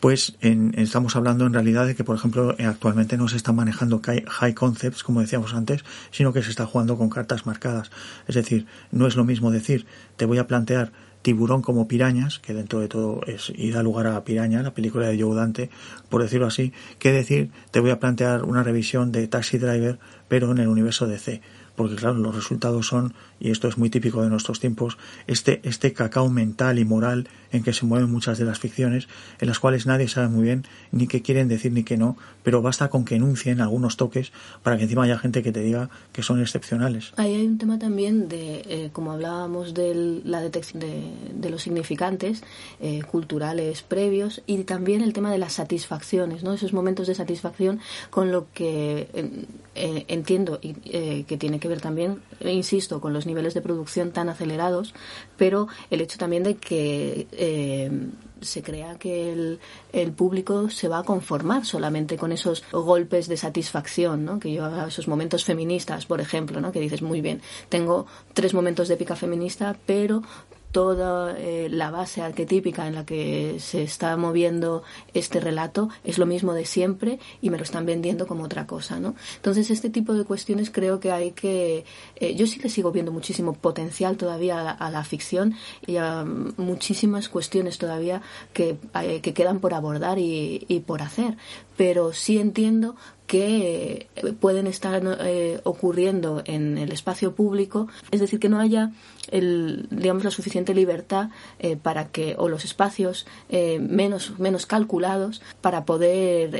pues estamos hablando en realidad de que, por ejemplo, eh, actualmente no se está manejando high concepts, como decíamos antes, sino que se está jugando con cartas marcadas. Es decir, no es lo mismo decir, te voy a plantear tiburón como pirañas, que dentro de todo es y da lugar a Piraña, la película de Joe Dante, por decirlo así, que decir, te voy a plantear una revisión de Taxi Driver, pero en el universo DC porque claro, los resultados son, y esto es muy típico de nuestros tiempos, este, este cacao mental y moral en que se mueven muchas de las ficciones, en las cuales nadie sabe muy bien ni qué quieren decir ni qué no, pero basta con que enuncien algunos toques para que encima haya gente que te diga que son excepcionales. Ahí hay un tema también de, eh, como hablábamos de la detección de, los significantes eh, culturales previos y también el tema de las satisfacciones, ¿no? esos momentos de satisfacción con lo que eh, entiendo que tiene que ver también, insisto, con los niveles de producción tan acelerados, pero el hecho también de que eh, se crea que el, público se va a conformar solamente con esos golpes de satisfacción, ¿no? Que yo esos momentos feministas, por ejemplo, ¿no? Que dices muy bien, tengo tres momentos de épica feminista, pero toda eh, la base arquetípica en la que se está moviendo este relato es lo mismo de siempre y me lo están vendiendo como otra cosa, ¿no? Entonces este tipo de cuestiones creo que hay que eh, yo sí que sigo viendo muchísimo potencial todavía a, la ficción y a muchísimas cuestiones todavía que, eh, que quedan por abordar y, y por hacer, pero sí entiendo que pueden estar eh, ocurriendo en el espacio público, es decir, que no haya el, digamos la suficiente libertad eh, para que o los espacios eh, menos menos calculados para poder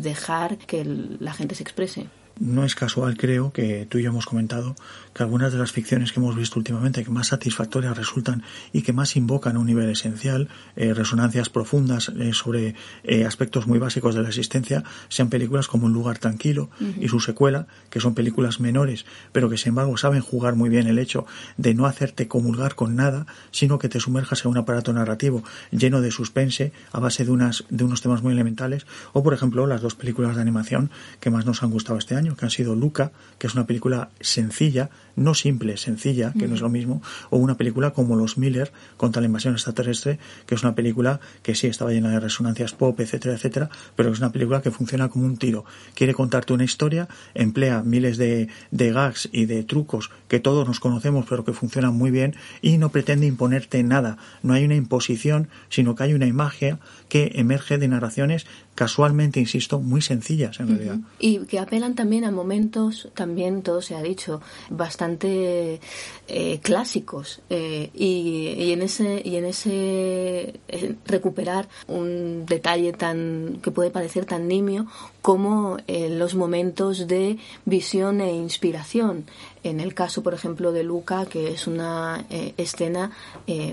dejar que la gente se exprese. No es casual, creo, que tú y yo hemos comentado que algunas de las ficciones que hemos visto últimamente que más satisfactorias resultan y que más invocan a un nivel esencial, eh, resonancias profundas eh, sobre eh, aspectos muy básicos de la existencia, sean películas como Un lugar tranquilo y su secuela, que son películas menores, pero que sin embargo saben jugar muy bien el hecho de no hacerte comulgar con nada, sino que te sumerjas en un aparato narrativo lleno de suspense a base de, unas, de unos temas muy elementales, o por ejemplo las dos películas de animación que más nos han gustado este año, que han sido Luca, que es una película sencilla, no simple, sencilla, que no es lo mismo, o una película como Los Miller contra la invasión extraterrestre, que es una película que sí estaba llena de resonancias pop, etcétera, etcétera, pero es una película que funciona como un tiro. Quiere contarte una historia, emplea miles de, de gags y de trucos que todos nos conocemos, pero que funcionan muy bien, y no pretende imponerte nada. No hay una imposición, sino que hay una imagen que emerge de narraciones casualmente, insisto, muy sencillas en realidad. Y que apelan también a momentos, también todo se ha dicho, bastante eh, clásicos. Eh, y, en ese, y en ese eh, recuperar un detalle tan que puede parecer tan nimio como los momentos de visión e inspiración. En el caso, por ejemplo, de Luca, que es una escena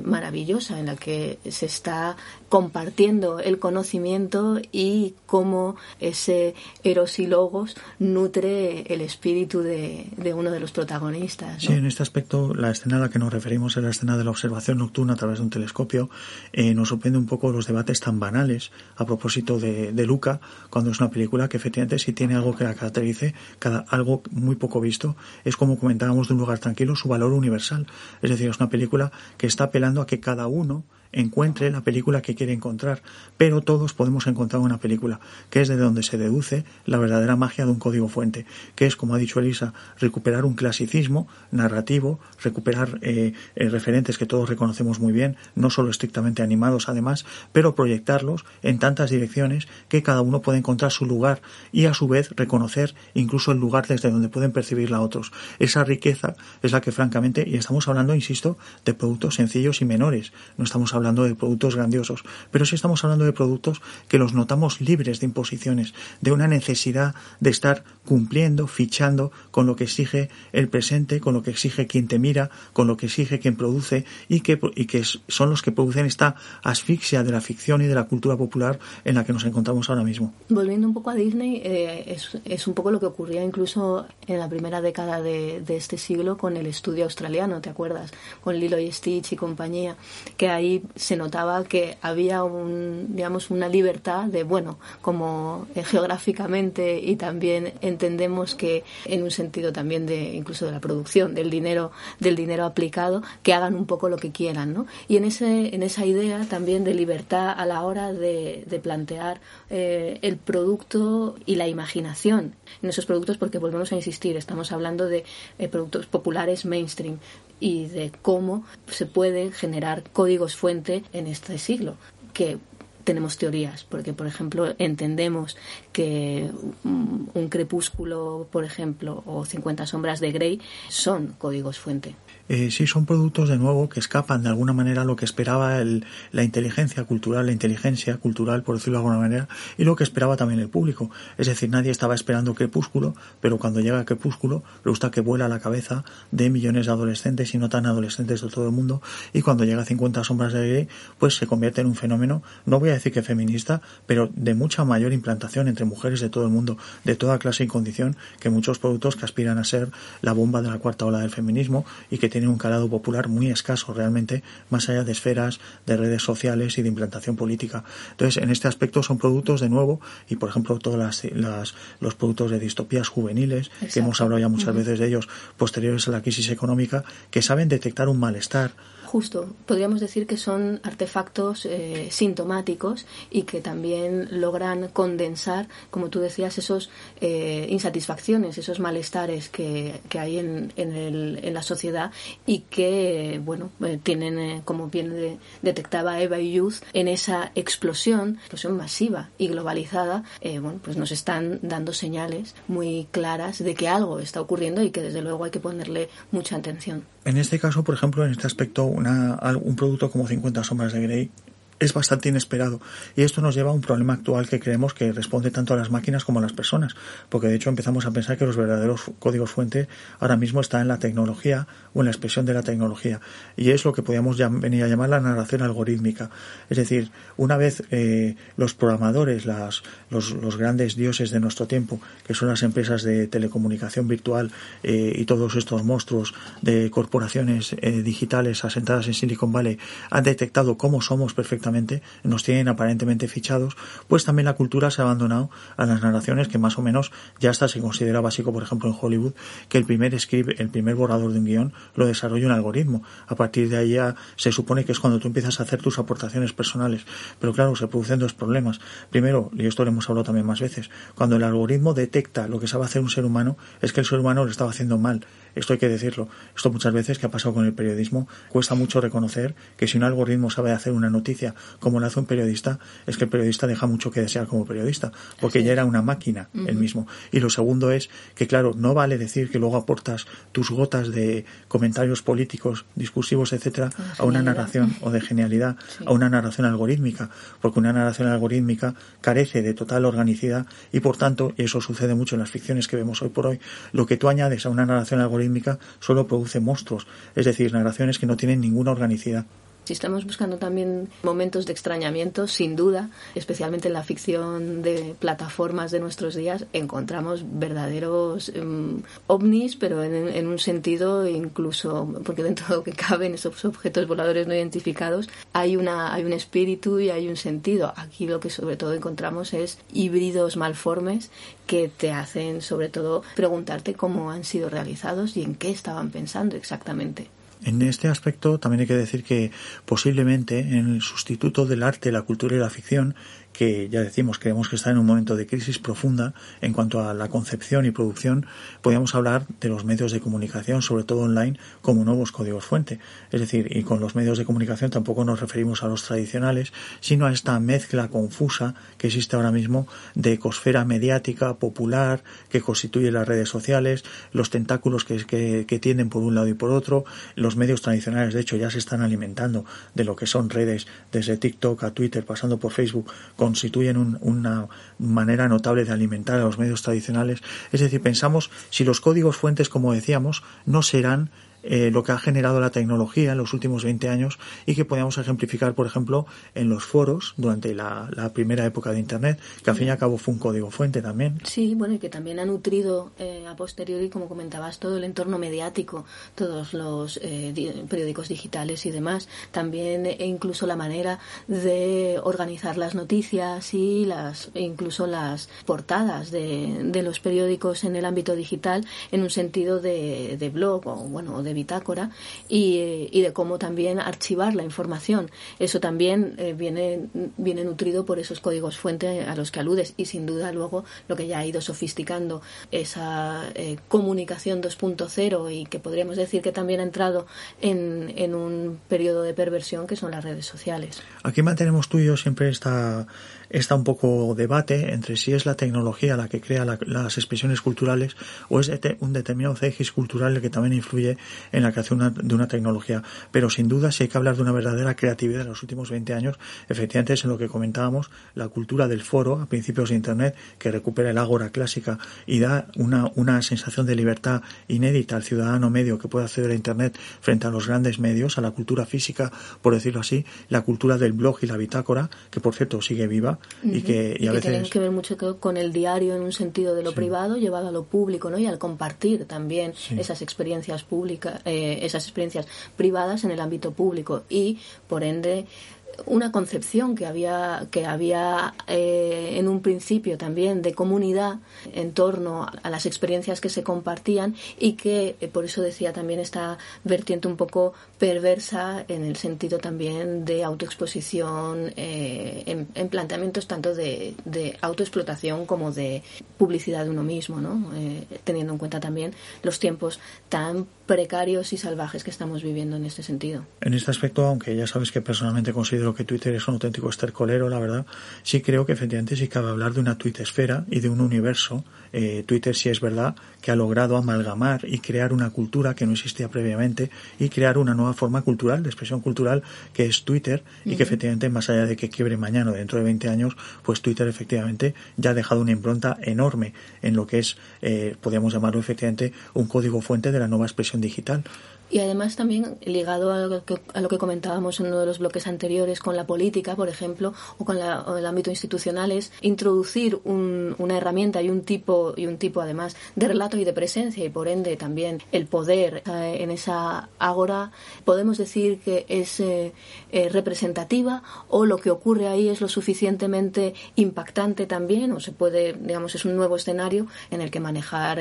maravillosa en la que se está compartiendo el conocimiento y cómo ese Eros y Logos nutre el espíritu de, uno de los protagonistas. Sí, en este aspecto, la escena a la que nos referimos es la escena de la observación nocturna a través de un telescopio. Eh, nos sorprende un poco los debates tan banales a propósito de, de, Luca, cuando es una película que efectivamente si tiene algo que la caracterice, cada, algo muy poco visto, es como comentábamos de un lugar tranquilo, su valor universal. Es decir, es una película que está apelando a que cada uno encuentre la película que quiere encontrar, pero todos podemos encontrar una película, que es de donde se deduce la verdadera magia de un código fuente, que es, como ha dicho Elisa, recuperar un clasicismo narrativo, recuperar eh, eh, referentes que todos reconocemos muy bien, no solo estrictamente animados además, pero proyectarlos en tantas direcciones que cada uno puede encontrar su lugar y a su vez reconocer incluso el lugar desde donde pueden percibirla otros. Esa riqueza es la que francamente, y estamos hablando, insisto, de productos sencillos y menores, no estamos hablando de productos grandiosos, pero sí estamos hablando de productos que los notamos libres de imposiciones, de una necesidad de estar cumpliendo, fichando con lo que exige el presente, con lo que exige quien te mira, con lo que exige quien produce y que, y que son los que producen esta asfixia de la ficción y de la cultura popular en la que nos encontramos ahora mismo. Volviendo un poco a Disney, eh, es, es, un poco lo que ocurría incluso en la primera década de, de, este siglo con el estudio australiano, ¿te acuerdas? Con Lilo y Stitch y compañía, que ahí se notaba que había un, digamos, una libertad de, bueno, como eh, geográficamente y también entendemos que en un sentido también de incluso de la producción, del dinero, del dinero aplicado, que hagan un poco lo que quieran, ¿no? Y en ese, en esa idea también de libertad a la hora de, de plantear eh, el producto y la imaginación en esos productos, porque volvemos a insistir, estamos hablando de eh, productos populares mainstream y de cómo se pueden generar códigos fuente en este siglo que tenemos teorías, porque por ejemplo entendemos que un crepúsculo, por ejemplo, o 50 sombras de Grey son códigos fuente eh, sí son productos de nuevo que escapan de alguna manera a lo que esperaba el, la inteligencia cultural, la inteligencia cultural, por decirlo de alguna manera, y lo que esperaba también el público. Es decir, nadie estaba esperando Crepúsculo, pero cuando llega Crepúsculo, le gusta que vuela a la cabeza de millones de adolescentes y no tan adolescentes de todo el mundo, y cuando llega 50 sombras de Grey, pues se convierte en un fenómeno, no voy a decir que feminista, pero de mucha mayor implantación entre mujeres de todo el mundo, de toda clase y condición, que muchos productos que aspiran a ser la bomba de la cuarta ola del feminismo y que tiene un calado popular muy escaso realmente, más allá de esferas, de redes sociales y de implantación política. Entonces, en este aspecto son productos de nuevo, y por ejemplo, todos las, los productos de distopías juveniles, que hemos hablado ya muchas veces de ellos, posteriores a la crisis económica, que saben detectar un malestar, Justo, podríamos decir que son artefactos eh, sintomáticos y que también logran condensar, como tú decías, esos eh, insatisfacciones, esos malestares que, hay en, el, en, la sociedad y que, bueno, eh, tienen, como bien detectaba Eva y Youth, en esa explosión, explosión masiva y globalizada, bueno, pues nos están dando señales muy claras de que algo está ocurriendo y que desde luego hay que ponerle mucha atención. En este caso, por ejemplo, en este aspecto, una, un producto como 50 sombras de Grey es bastante inesperado y esto nos lleva a un problema actual que creemos que responde tanto a las máquinas como a las personas, porque de hecho empezamos a pensar que los verdaderos códigos fuente ahora mismo están en la tecnología o en la expresión de la tecnología y es lo que podríamos venir a llamar la narración algorítmica. Es decir, una vez eh, los programadores, las, los, grandes dioses de nuestro tiempo, que son las empresas de telecomunicación virtual eh, y todos estos monstruos de corporaciones eh, digitales asentadas en Silicon Valley, han detectado cómo somos perfectamente nos tienen aparentemente fichados, pues también la cultura se ha abandonado a las narraciones que más o menos ya hasta se considera básico, por ejemplo, en Hollywood, que el primer script, el primer borrador de un guion lo desarrolla un algoritmo. A partir de ahí ya se supone que es cuando tú empiezas a hacer tus aportaciones personales. Pero claro, se producen dos problemas. Primero, y esto lo hemos hablado también más veces, cuando el algoritmo detecta lo que sabe hacer un ser humano, es que el ser humano lo estaba haciendo mal. Esto hay que decirlo. Esto muchas veces que ha pasado con el periodismo, cuesta mucho reconocer que si un algoritmo sabe hacer una noticia como lo hace un periodista, es que el periodista deja mucho que desear como periodista, porque ya era una máquina el mismo. Y lo segundo es que, claro, no vale decir que luego aportas tus gotas de comentarios políticos, discursivos, etcétera, a una narración o de genialidad, a una narración algorítmica, porque una narración algorítmica carece de total organicidad y, por tanto, y eso sucede mucho en las ficciones que vemos hoy por hoy, lo que tú añades a una narración algorítmica solo produce monstruos, es decir, narraciones que no tienen ninguna organicidad. Si estamos buscando también momentos de extrañamiento, sin duda, especialmente en la ficción de plataformas de nuestros días, encontramos verdaderos um, ovnis, pero en, en, un sentido incluso, porque dentro de lo que caben esos objetos voladores no identificados, hay, una, hay un espíritu y hay un sentido. Aquí lo que sobre todo encontramos es híbridos malformes que te hacen sobre todo preguntarte cómo han sido realizados y en qué estaban pensando exactamente. En este aspecto también hay que decir que posiblemente en el sustituto del arte, la cultura y la ficción que ya decimos, creemos que está en un momento de crisis profunda en cuanto a la concepción y producción, podríamos hablar de los medios de comunicación, sobre todo online, como nuevos códigos fuente. Es decir, y con los medios de comunicación tampoco nos referimos a los tradicionales, sino a esta mezcla confusa que existe ahora mismo de ecosfera mediática, popular, que constituye las redes sociales, los tentáculos que, que, que tienden por un lado y por otro, los medios tradicionales, de hecho, ya se están alimentando de lo que son redes desde TikTok a Twitter, pasando por Facebook, constituyen una manera notable de alimentar a los medios tradicionales. Es decir, pensamos si los códigos fuentes, como decíamos, no serán eh, lo que ha generado la tecnología en los últimos 20 años y que podemos ejemplificar, por ejemplo, en los foros durante la, primera época de Internet, que al fin y al cabo fue un código fuente también. Sí, bueno, y que también ha nutrido eh, a posteriori, como comentabas, todo el entorno mediático, todos los eh, periódicos digitales y demás. También e incluso la manera de organizar las noticias y las e incluso las portadas de, de, los periódicos en el ámbito digital en un sentido de, de blog o, bueno, de bitácora y, y, de cómo también archivar la información. Eso también eh, viene, viene nutrido por esos códigos fuente a los que aludes y sin duda luego lo que ya ha ido sofisticando esa eh, comunicación 2.0 y que podríamos decir que también ha entrado en, en un periodo de perversión que son las redes sociales. Aquí mantenemos tú y yo siempre esta está un poco debate entre si es la tecnología la que crea las expresiones culturales o es un determinado CX cultural que también influye en la creación de una tecnología. Pero sin duda, si hay que hablar de una verdadera creatividad en los últimos 20 años, efectivamente es en lo que comentábamos, la cultura del foro a principios de Internet, que recupera el ágora clásica y da una, una sensación de libertad inédita al ciudadano medio que puede acceder a Internet frente a los grandes medios, a la cultura física, por decirlo así, la cultura del blog y la bitácora, que por cierto sigue viva, y que, y a veces... tienen que ver mucho con el diario en un sentido de lo privado llevado a lo público, ¿no? Y al compartir también esas experiencias públicas, eh, esas experiencias privadas en el ámbito público. Y, por ende, una concepción que había que había eh, en un principio también de comunidad en torno a las experiencias que se compartían y que eh, por eso decía también esta vertiente un poco perversa en el sentido también de autoexposición eh, en, planteamientos tanto de, de, autoexplotación como de publicidad de uno mismo ¿no? teniendo en cuenta también los tiempos tan precarios y salvajes que estamos viviendo en este sentido. En este aspecto, aunque ya sabes que personalmente considero que Twitter es un auténtico estercolero, la verdad, sí creo que efectivamente sí cabe hablar de una esfera y de un universo. Eh, Twitter sí es verdad que ha logrado amalgamar y crear una cultura que no existía previamente y crear una nueva forma cultural, de expresión cultural, que es Twitter y que efectivamente, más allá de que quiebre mañana o dentro de 20 años, pues Twitter efectivamente ya ha dejado una impronta enorme en lo que es, eh, podríamos llamarlo efectivamente, un código fuente de la nueva expresión digital. Y además también ligado a lo, que, a lo que comentábamos en uno de los bloques anteriores con la política, por ejemplo, o con el ámbito institucional, es introducir una herramienta y un tipo y un tipo además de relato y de presencia y por ende también el poder eh, en esa ágora podemos decir que es eh, eh, representativa o lo que ocurre ahí es lo suficientemente impactante también o se puede digamos es un nuevo escenario en el que manejar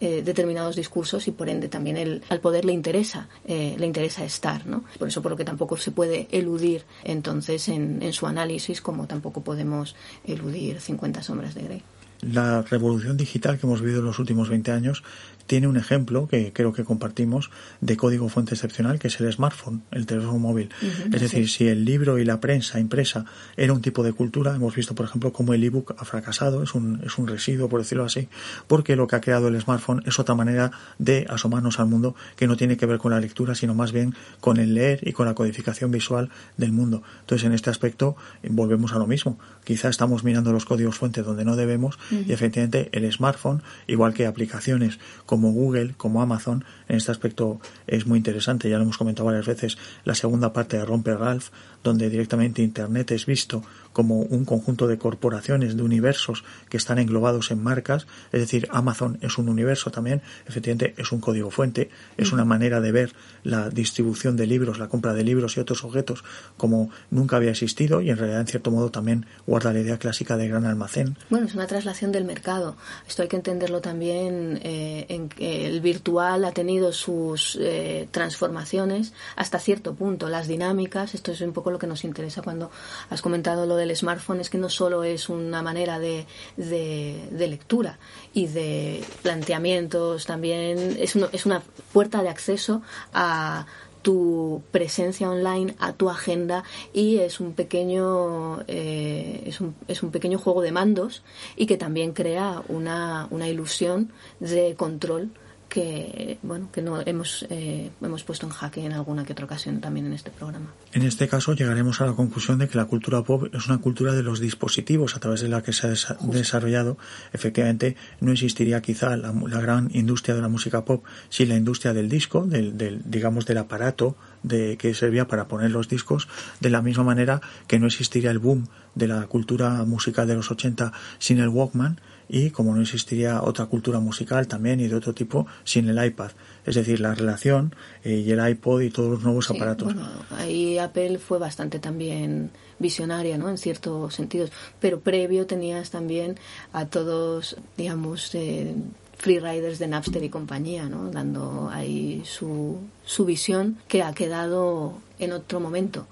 determinados discursos y por ende también el, al poder le interesa eh, le interesa estar, ¿no? Por eso por lo que tampoco se puede eludir entonces en, en su análisis como tampoco podemos eludir 50 sombras de Grey la revolución digital que hemos vivido en los últimos 20 años tiene un ejemplo que creo que compartimos de código fuente excepcional, que es el smartphone, el teléfono móvil. es decir, si el libro y la prensa impresa era un tipo de cultura, hemos visto, por ejemplo, cómo el ebook ha fracasado, es un, es un residuo, por decirlo así, porque lo que ha creado el smartphone es otra manera de asomarnos al mundo que no tiene que ver con la lectura, sino más bien con el leer y con la codificación visual del mundo. Entonces, en este aspecto, volvemos a lo mismo. Quizá estamos mirando los códigos fuente donde no debemos y efectivamente el smartphone, igual que aplicaciones como Google, como Amazon, en este aspecto es muy interesante. Ya lo hemos comentado varias veces, la segunda parte de Romper Ralph, donde directamente Internet es visto como un conjunto de corporaciones, de universos que están englobados en marcas, es decir, Amazon es un universo también, efectivamente es un código fuente, es una manera de ver la distribución de libros, la compra de libros y otros objetos como nunca había existido y en realidad en cierto modo también guarda la idea clásica de gran almacén. Bueno, es una traslación del mercado. Esto hay que entenderlo también eh, en que el virtual ha tenido sus eh, transformaciones hasta cierto punto, las dinámicas, esto es un poco lo que nos interesa cuando has comentado lo del smartphone, es que no solo es una manera de, de, lectura y de planteamientos, también es, es una puerta de acceso a tu presencia online a tu agenda y es un pequeño eh, es, un, es un pequeño juego de mandos y que también crea una, una ilusión de control que bueno que no hemos eh, hemos puesto en jaque en alguna que otra ocasión también en este programa. En este caso llegaremos a la conclusión de que la cultura pop es una cultura de los dispositivos a través de la que se ha desarrollado. Efectivamente, no existiría quizá la, gran industria de la música pop sin la industria del disco, del, del digamos del aparato de que servía para poner los discos, de la misma manera que no existiría el boom de la cultura musical de los 80 sin el Walkman y como no existiría otra cultura musical también y de otro tipo sin el iPad. Es decir, la relación eh, y el iPod y todos los nuevos aparatos. Bueno, ahí Apple fue bastante también visionaria, ¿no? En ciertos sentidos. Pero previo tenías también a todos, digamos, eh, freeriders de Napster y compañía, ¿no? Dando ahí su, su visión que ha quedado en otro momento.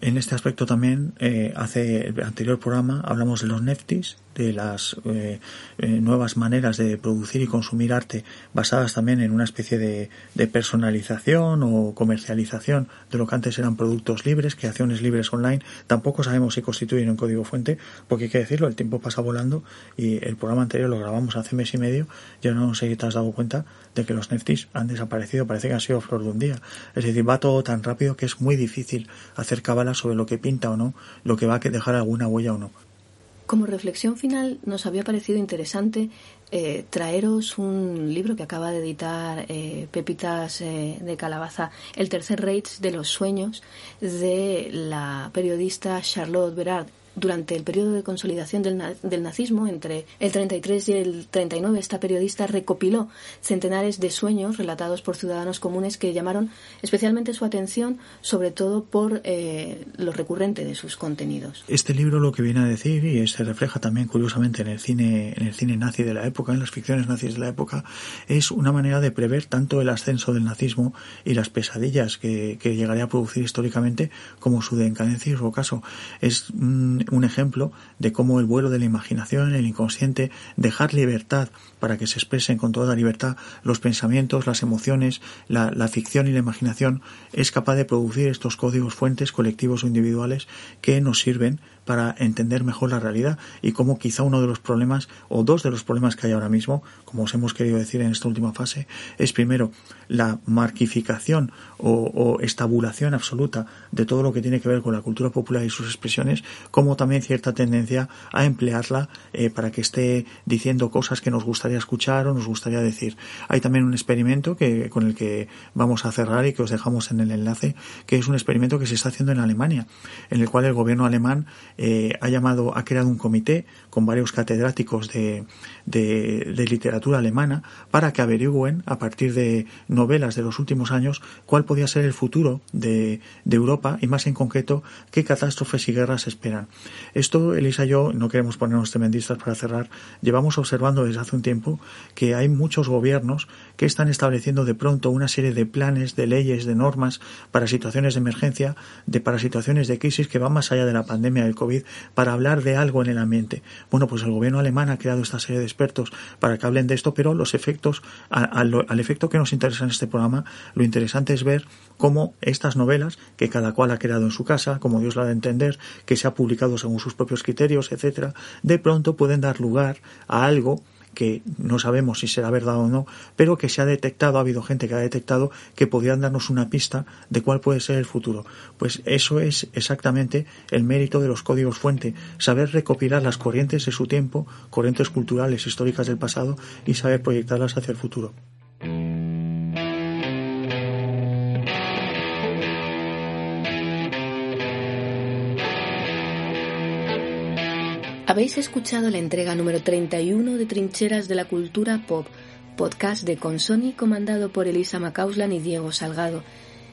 En este aspecto también, eh, hace el anterior programa hablamos de los Neftis, de las eh, eh, nuevas maneras de producir y consumir arte basadas también en una especie de, personalización o comercialización de lo que antes eran productos libres, creaciones libres online. Tampoco sabemos si constituyen un código fuente, porque hay que decirlo, el tiempo pasa volando y el programa anterior lo grabamos hace mes y medio. Yo no sé si te has dado cuenta de que los Neftis han desaparecido, parece que han sido flor de un día. Es decir, va todo tan rápido que es muy difícil hacer cabala sobre lo que pinta o no, lo que va a dejar alguna huella o no. Como reflexión final, nos había parecido interesante eh, traeros un libro que acaba de editar eh, Pepitas eh, de Calabaza, El tercer Reich de los sueños, de la periodista Charlotte Berard durante el periodo de consolidación del, nazismo, entre el 33 y el 39, esta periodista recopiló centenares de sueños relatados por ciudadanos comunes que llamaron especialmente su atención, sobre todo por eh, lo recurrente de sus contenidos. Este libro lo que viene a decir, y se refleja también curiosamente en el cine, en el cine nazi de la época, en las ficciones nazis de la época, es una manera de prever tanto el ascenso del nazismo y las pesadillas que, llegaría a producir históricamente como su decadencia y su ocaso. Es mm, un ejemplo de cómo el vuelo de la imaginación, el inconsciente, dejar libertad para que se expresen con toda libertad los pensamientos, las emociones, la, la ficción y la imaginación, es capaz de producir estos códigos fuentes colectivos o individuales que nos sirven para entender mejor la realidad y cómo quizá uno de los problemas o dos de los problemas que hay ahora mismo, como os hemos querido decir en esta última fase, es primero la marquificación o, estabulación absoluta de todo lo que tiene que ver con la cultura popular y sus expresiones, como también cierta tendencia a emplearla eh, para que esté diciendo cosas que nos gustaría escuchar o nos gustaría decir. Hay también un experimento que, con el que vamos a cerrar y que os dejamos en el enlace, que es un experimento que se está haciendo en Alemania, en el cual el gobierno alemán eh, ha llamado, ha creado un comité con varios catedráticos de, de, literatura alemana para que averigüen a partir de novelas de los últimos años cuál podía ser el futuro de, de Europa y más en concreto qué catástrofes y guerras esperan. Esto, Elisa y yo, no queremos ponernos tremendistas para cerrar, llevamos observando desde hace un tiempo que hay muchos gobiernos que están estableciendo de pronto una serie de planes, de leyes, de normas para situaciones de emergencia, de para situaciones de crisis que van más allá de la pandemia del COVID para hablar de algo en el ambiente. Bueno, pues el gobierno alemán ha creado esta serie de expertos para que hablen de esto, pero los efectos, al efecto que nos interesa en este programa, lo interesante es ver cómo estas novelas, que cada cual ha creado en su casa, como Dios la ha de entender, que se ha publicado según sus propios criterios, etcétera, de pronto pueden dar lugar a algo que no sabemos si será verdad o no, pero que se ha detectado, ha habido gente que ha detectado que podrían darnos una pista de cuál puede ser el futuro. Pues eso es exactamente el mérito de los códigos fuente, saber recopilar las corrientes de su tiempo, corrientes culturales, históricas del pasado y saber proyectarlas hacia el futuro. Habéis escuchado la entrega número 31 de Trincheras de la Cultura Pop, podcast de Consoni comandado por Elisa Macauslan y Diego Salgado.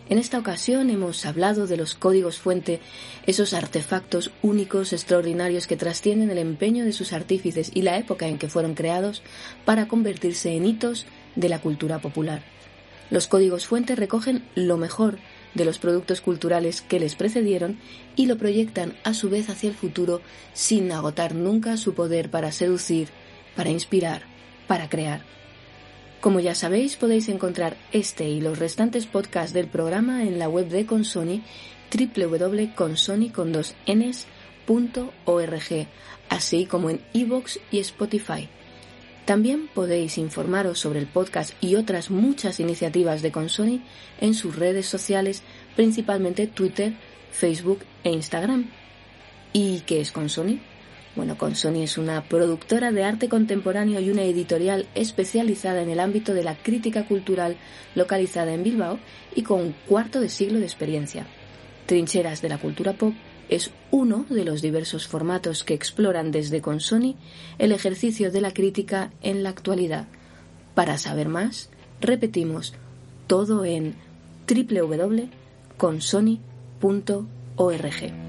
En esta ocasión hemos hablado de los códigos fuente, esos artefactos únicos, extraordinarios que trascienden el empeño de sus artífices y la época en que fueron creados para convertirse en hitos de la cultura popular. Los códigos fuente recogen lo mejor de los productos culturales que les precedieron y lo proyectan a su vez hacia el futuro sin agotar nunca su poder para seducir, para inspirar, para crear. Como ya sabéis, podéis encontrar este y los restantes podcasts del programa en la web de Consoni www.consoni.org, así como en iVoox y Spotify. También podéis informaros sobre el podcast y otras muchas iniciativas de Consoni en sus redes sociales, principalmente Twitter, Facebook e Instagram. ¿Y qué es Consoni? Bueno, Consoni es una productora de arte contemporáneo y una editorial especializada en el ámbito de la crítica cultural localizada en Bilbao y con un cuarto de siglo de experiencia. Trincheras de la cultura pop es uno de los diversos formatos que exploran desde Consoni el ejercicio de la crítica en la actualidad. Para saber más, repetimos todo en www.consoni.org.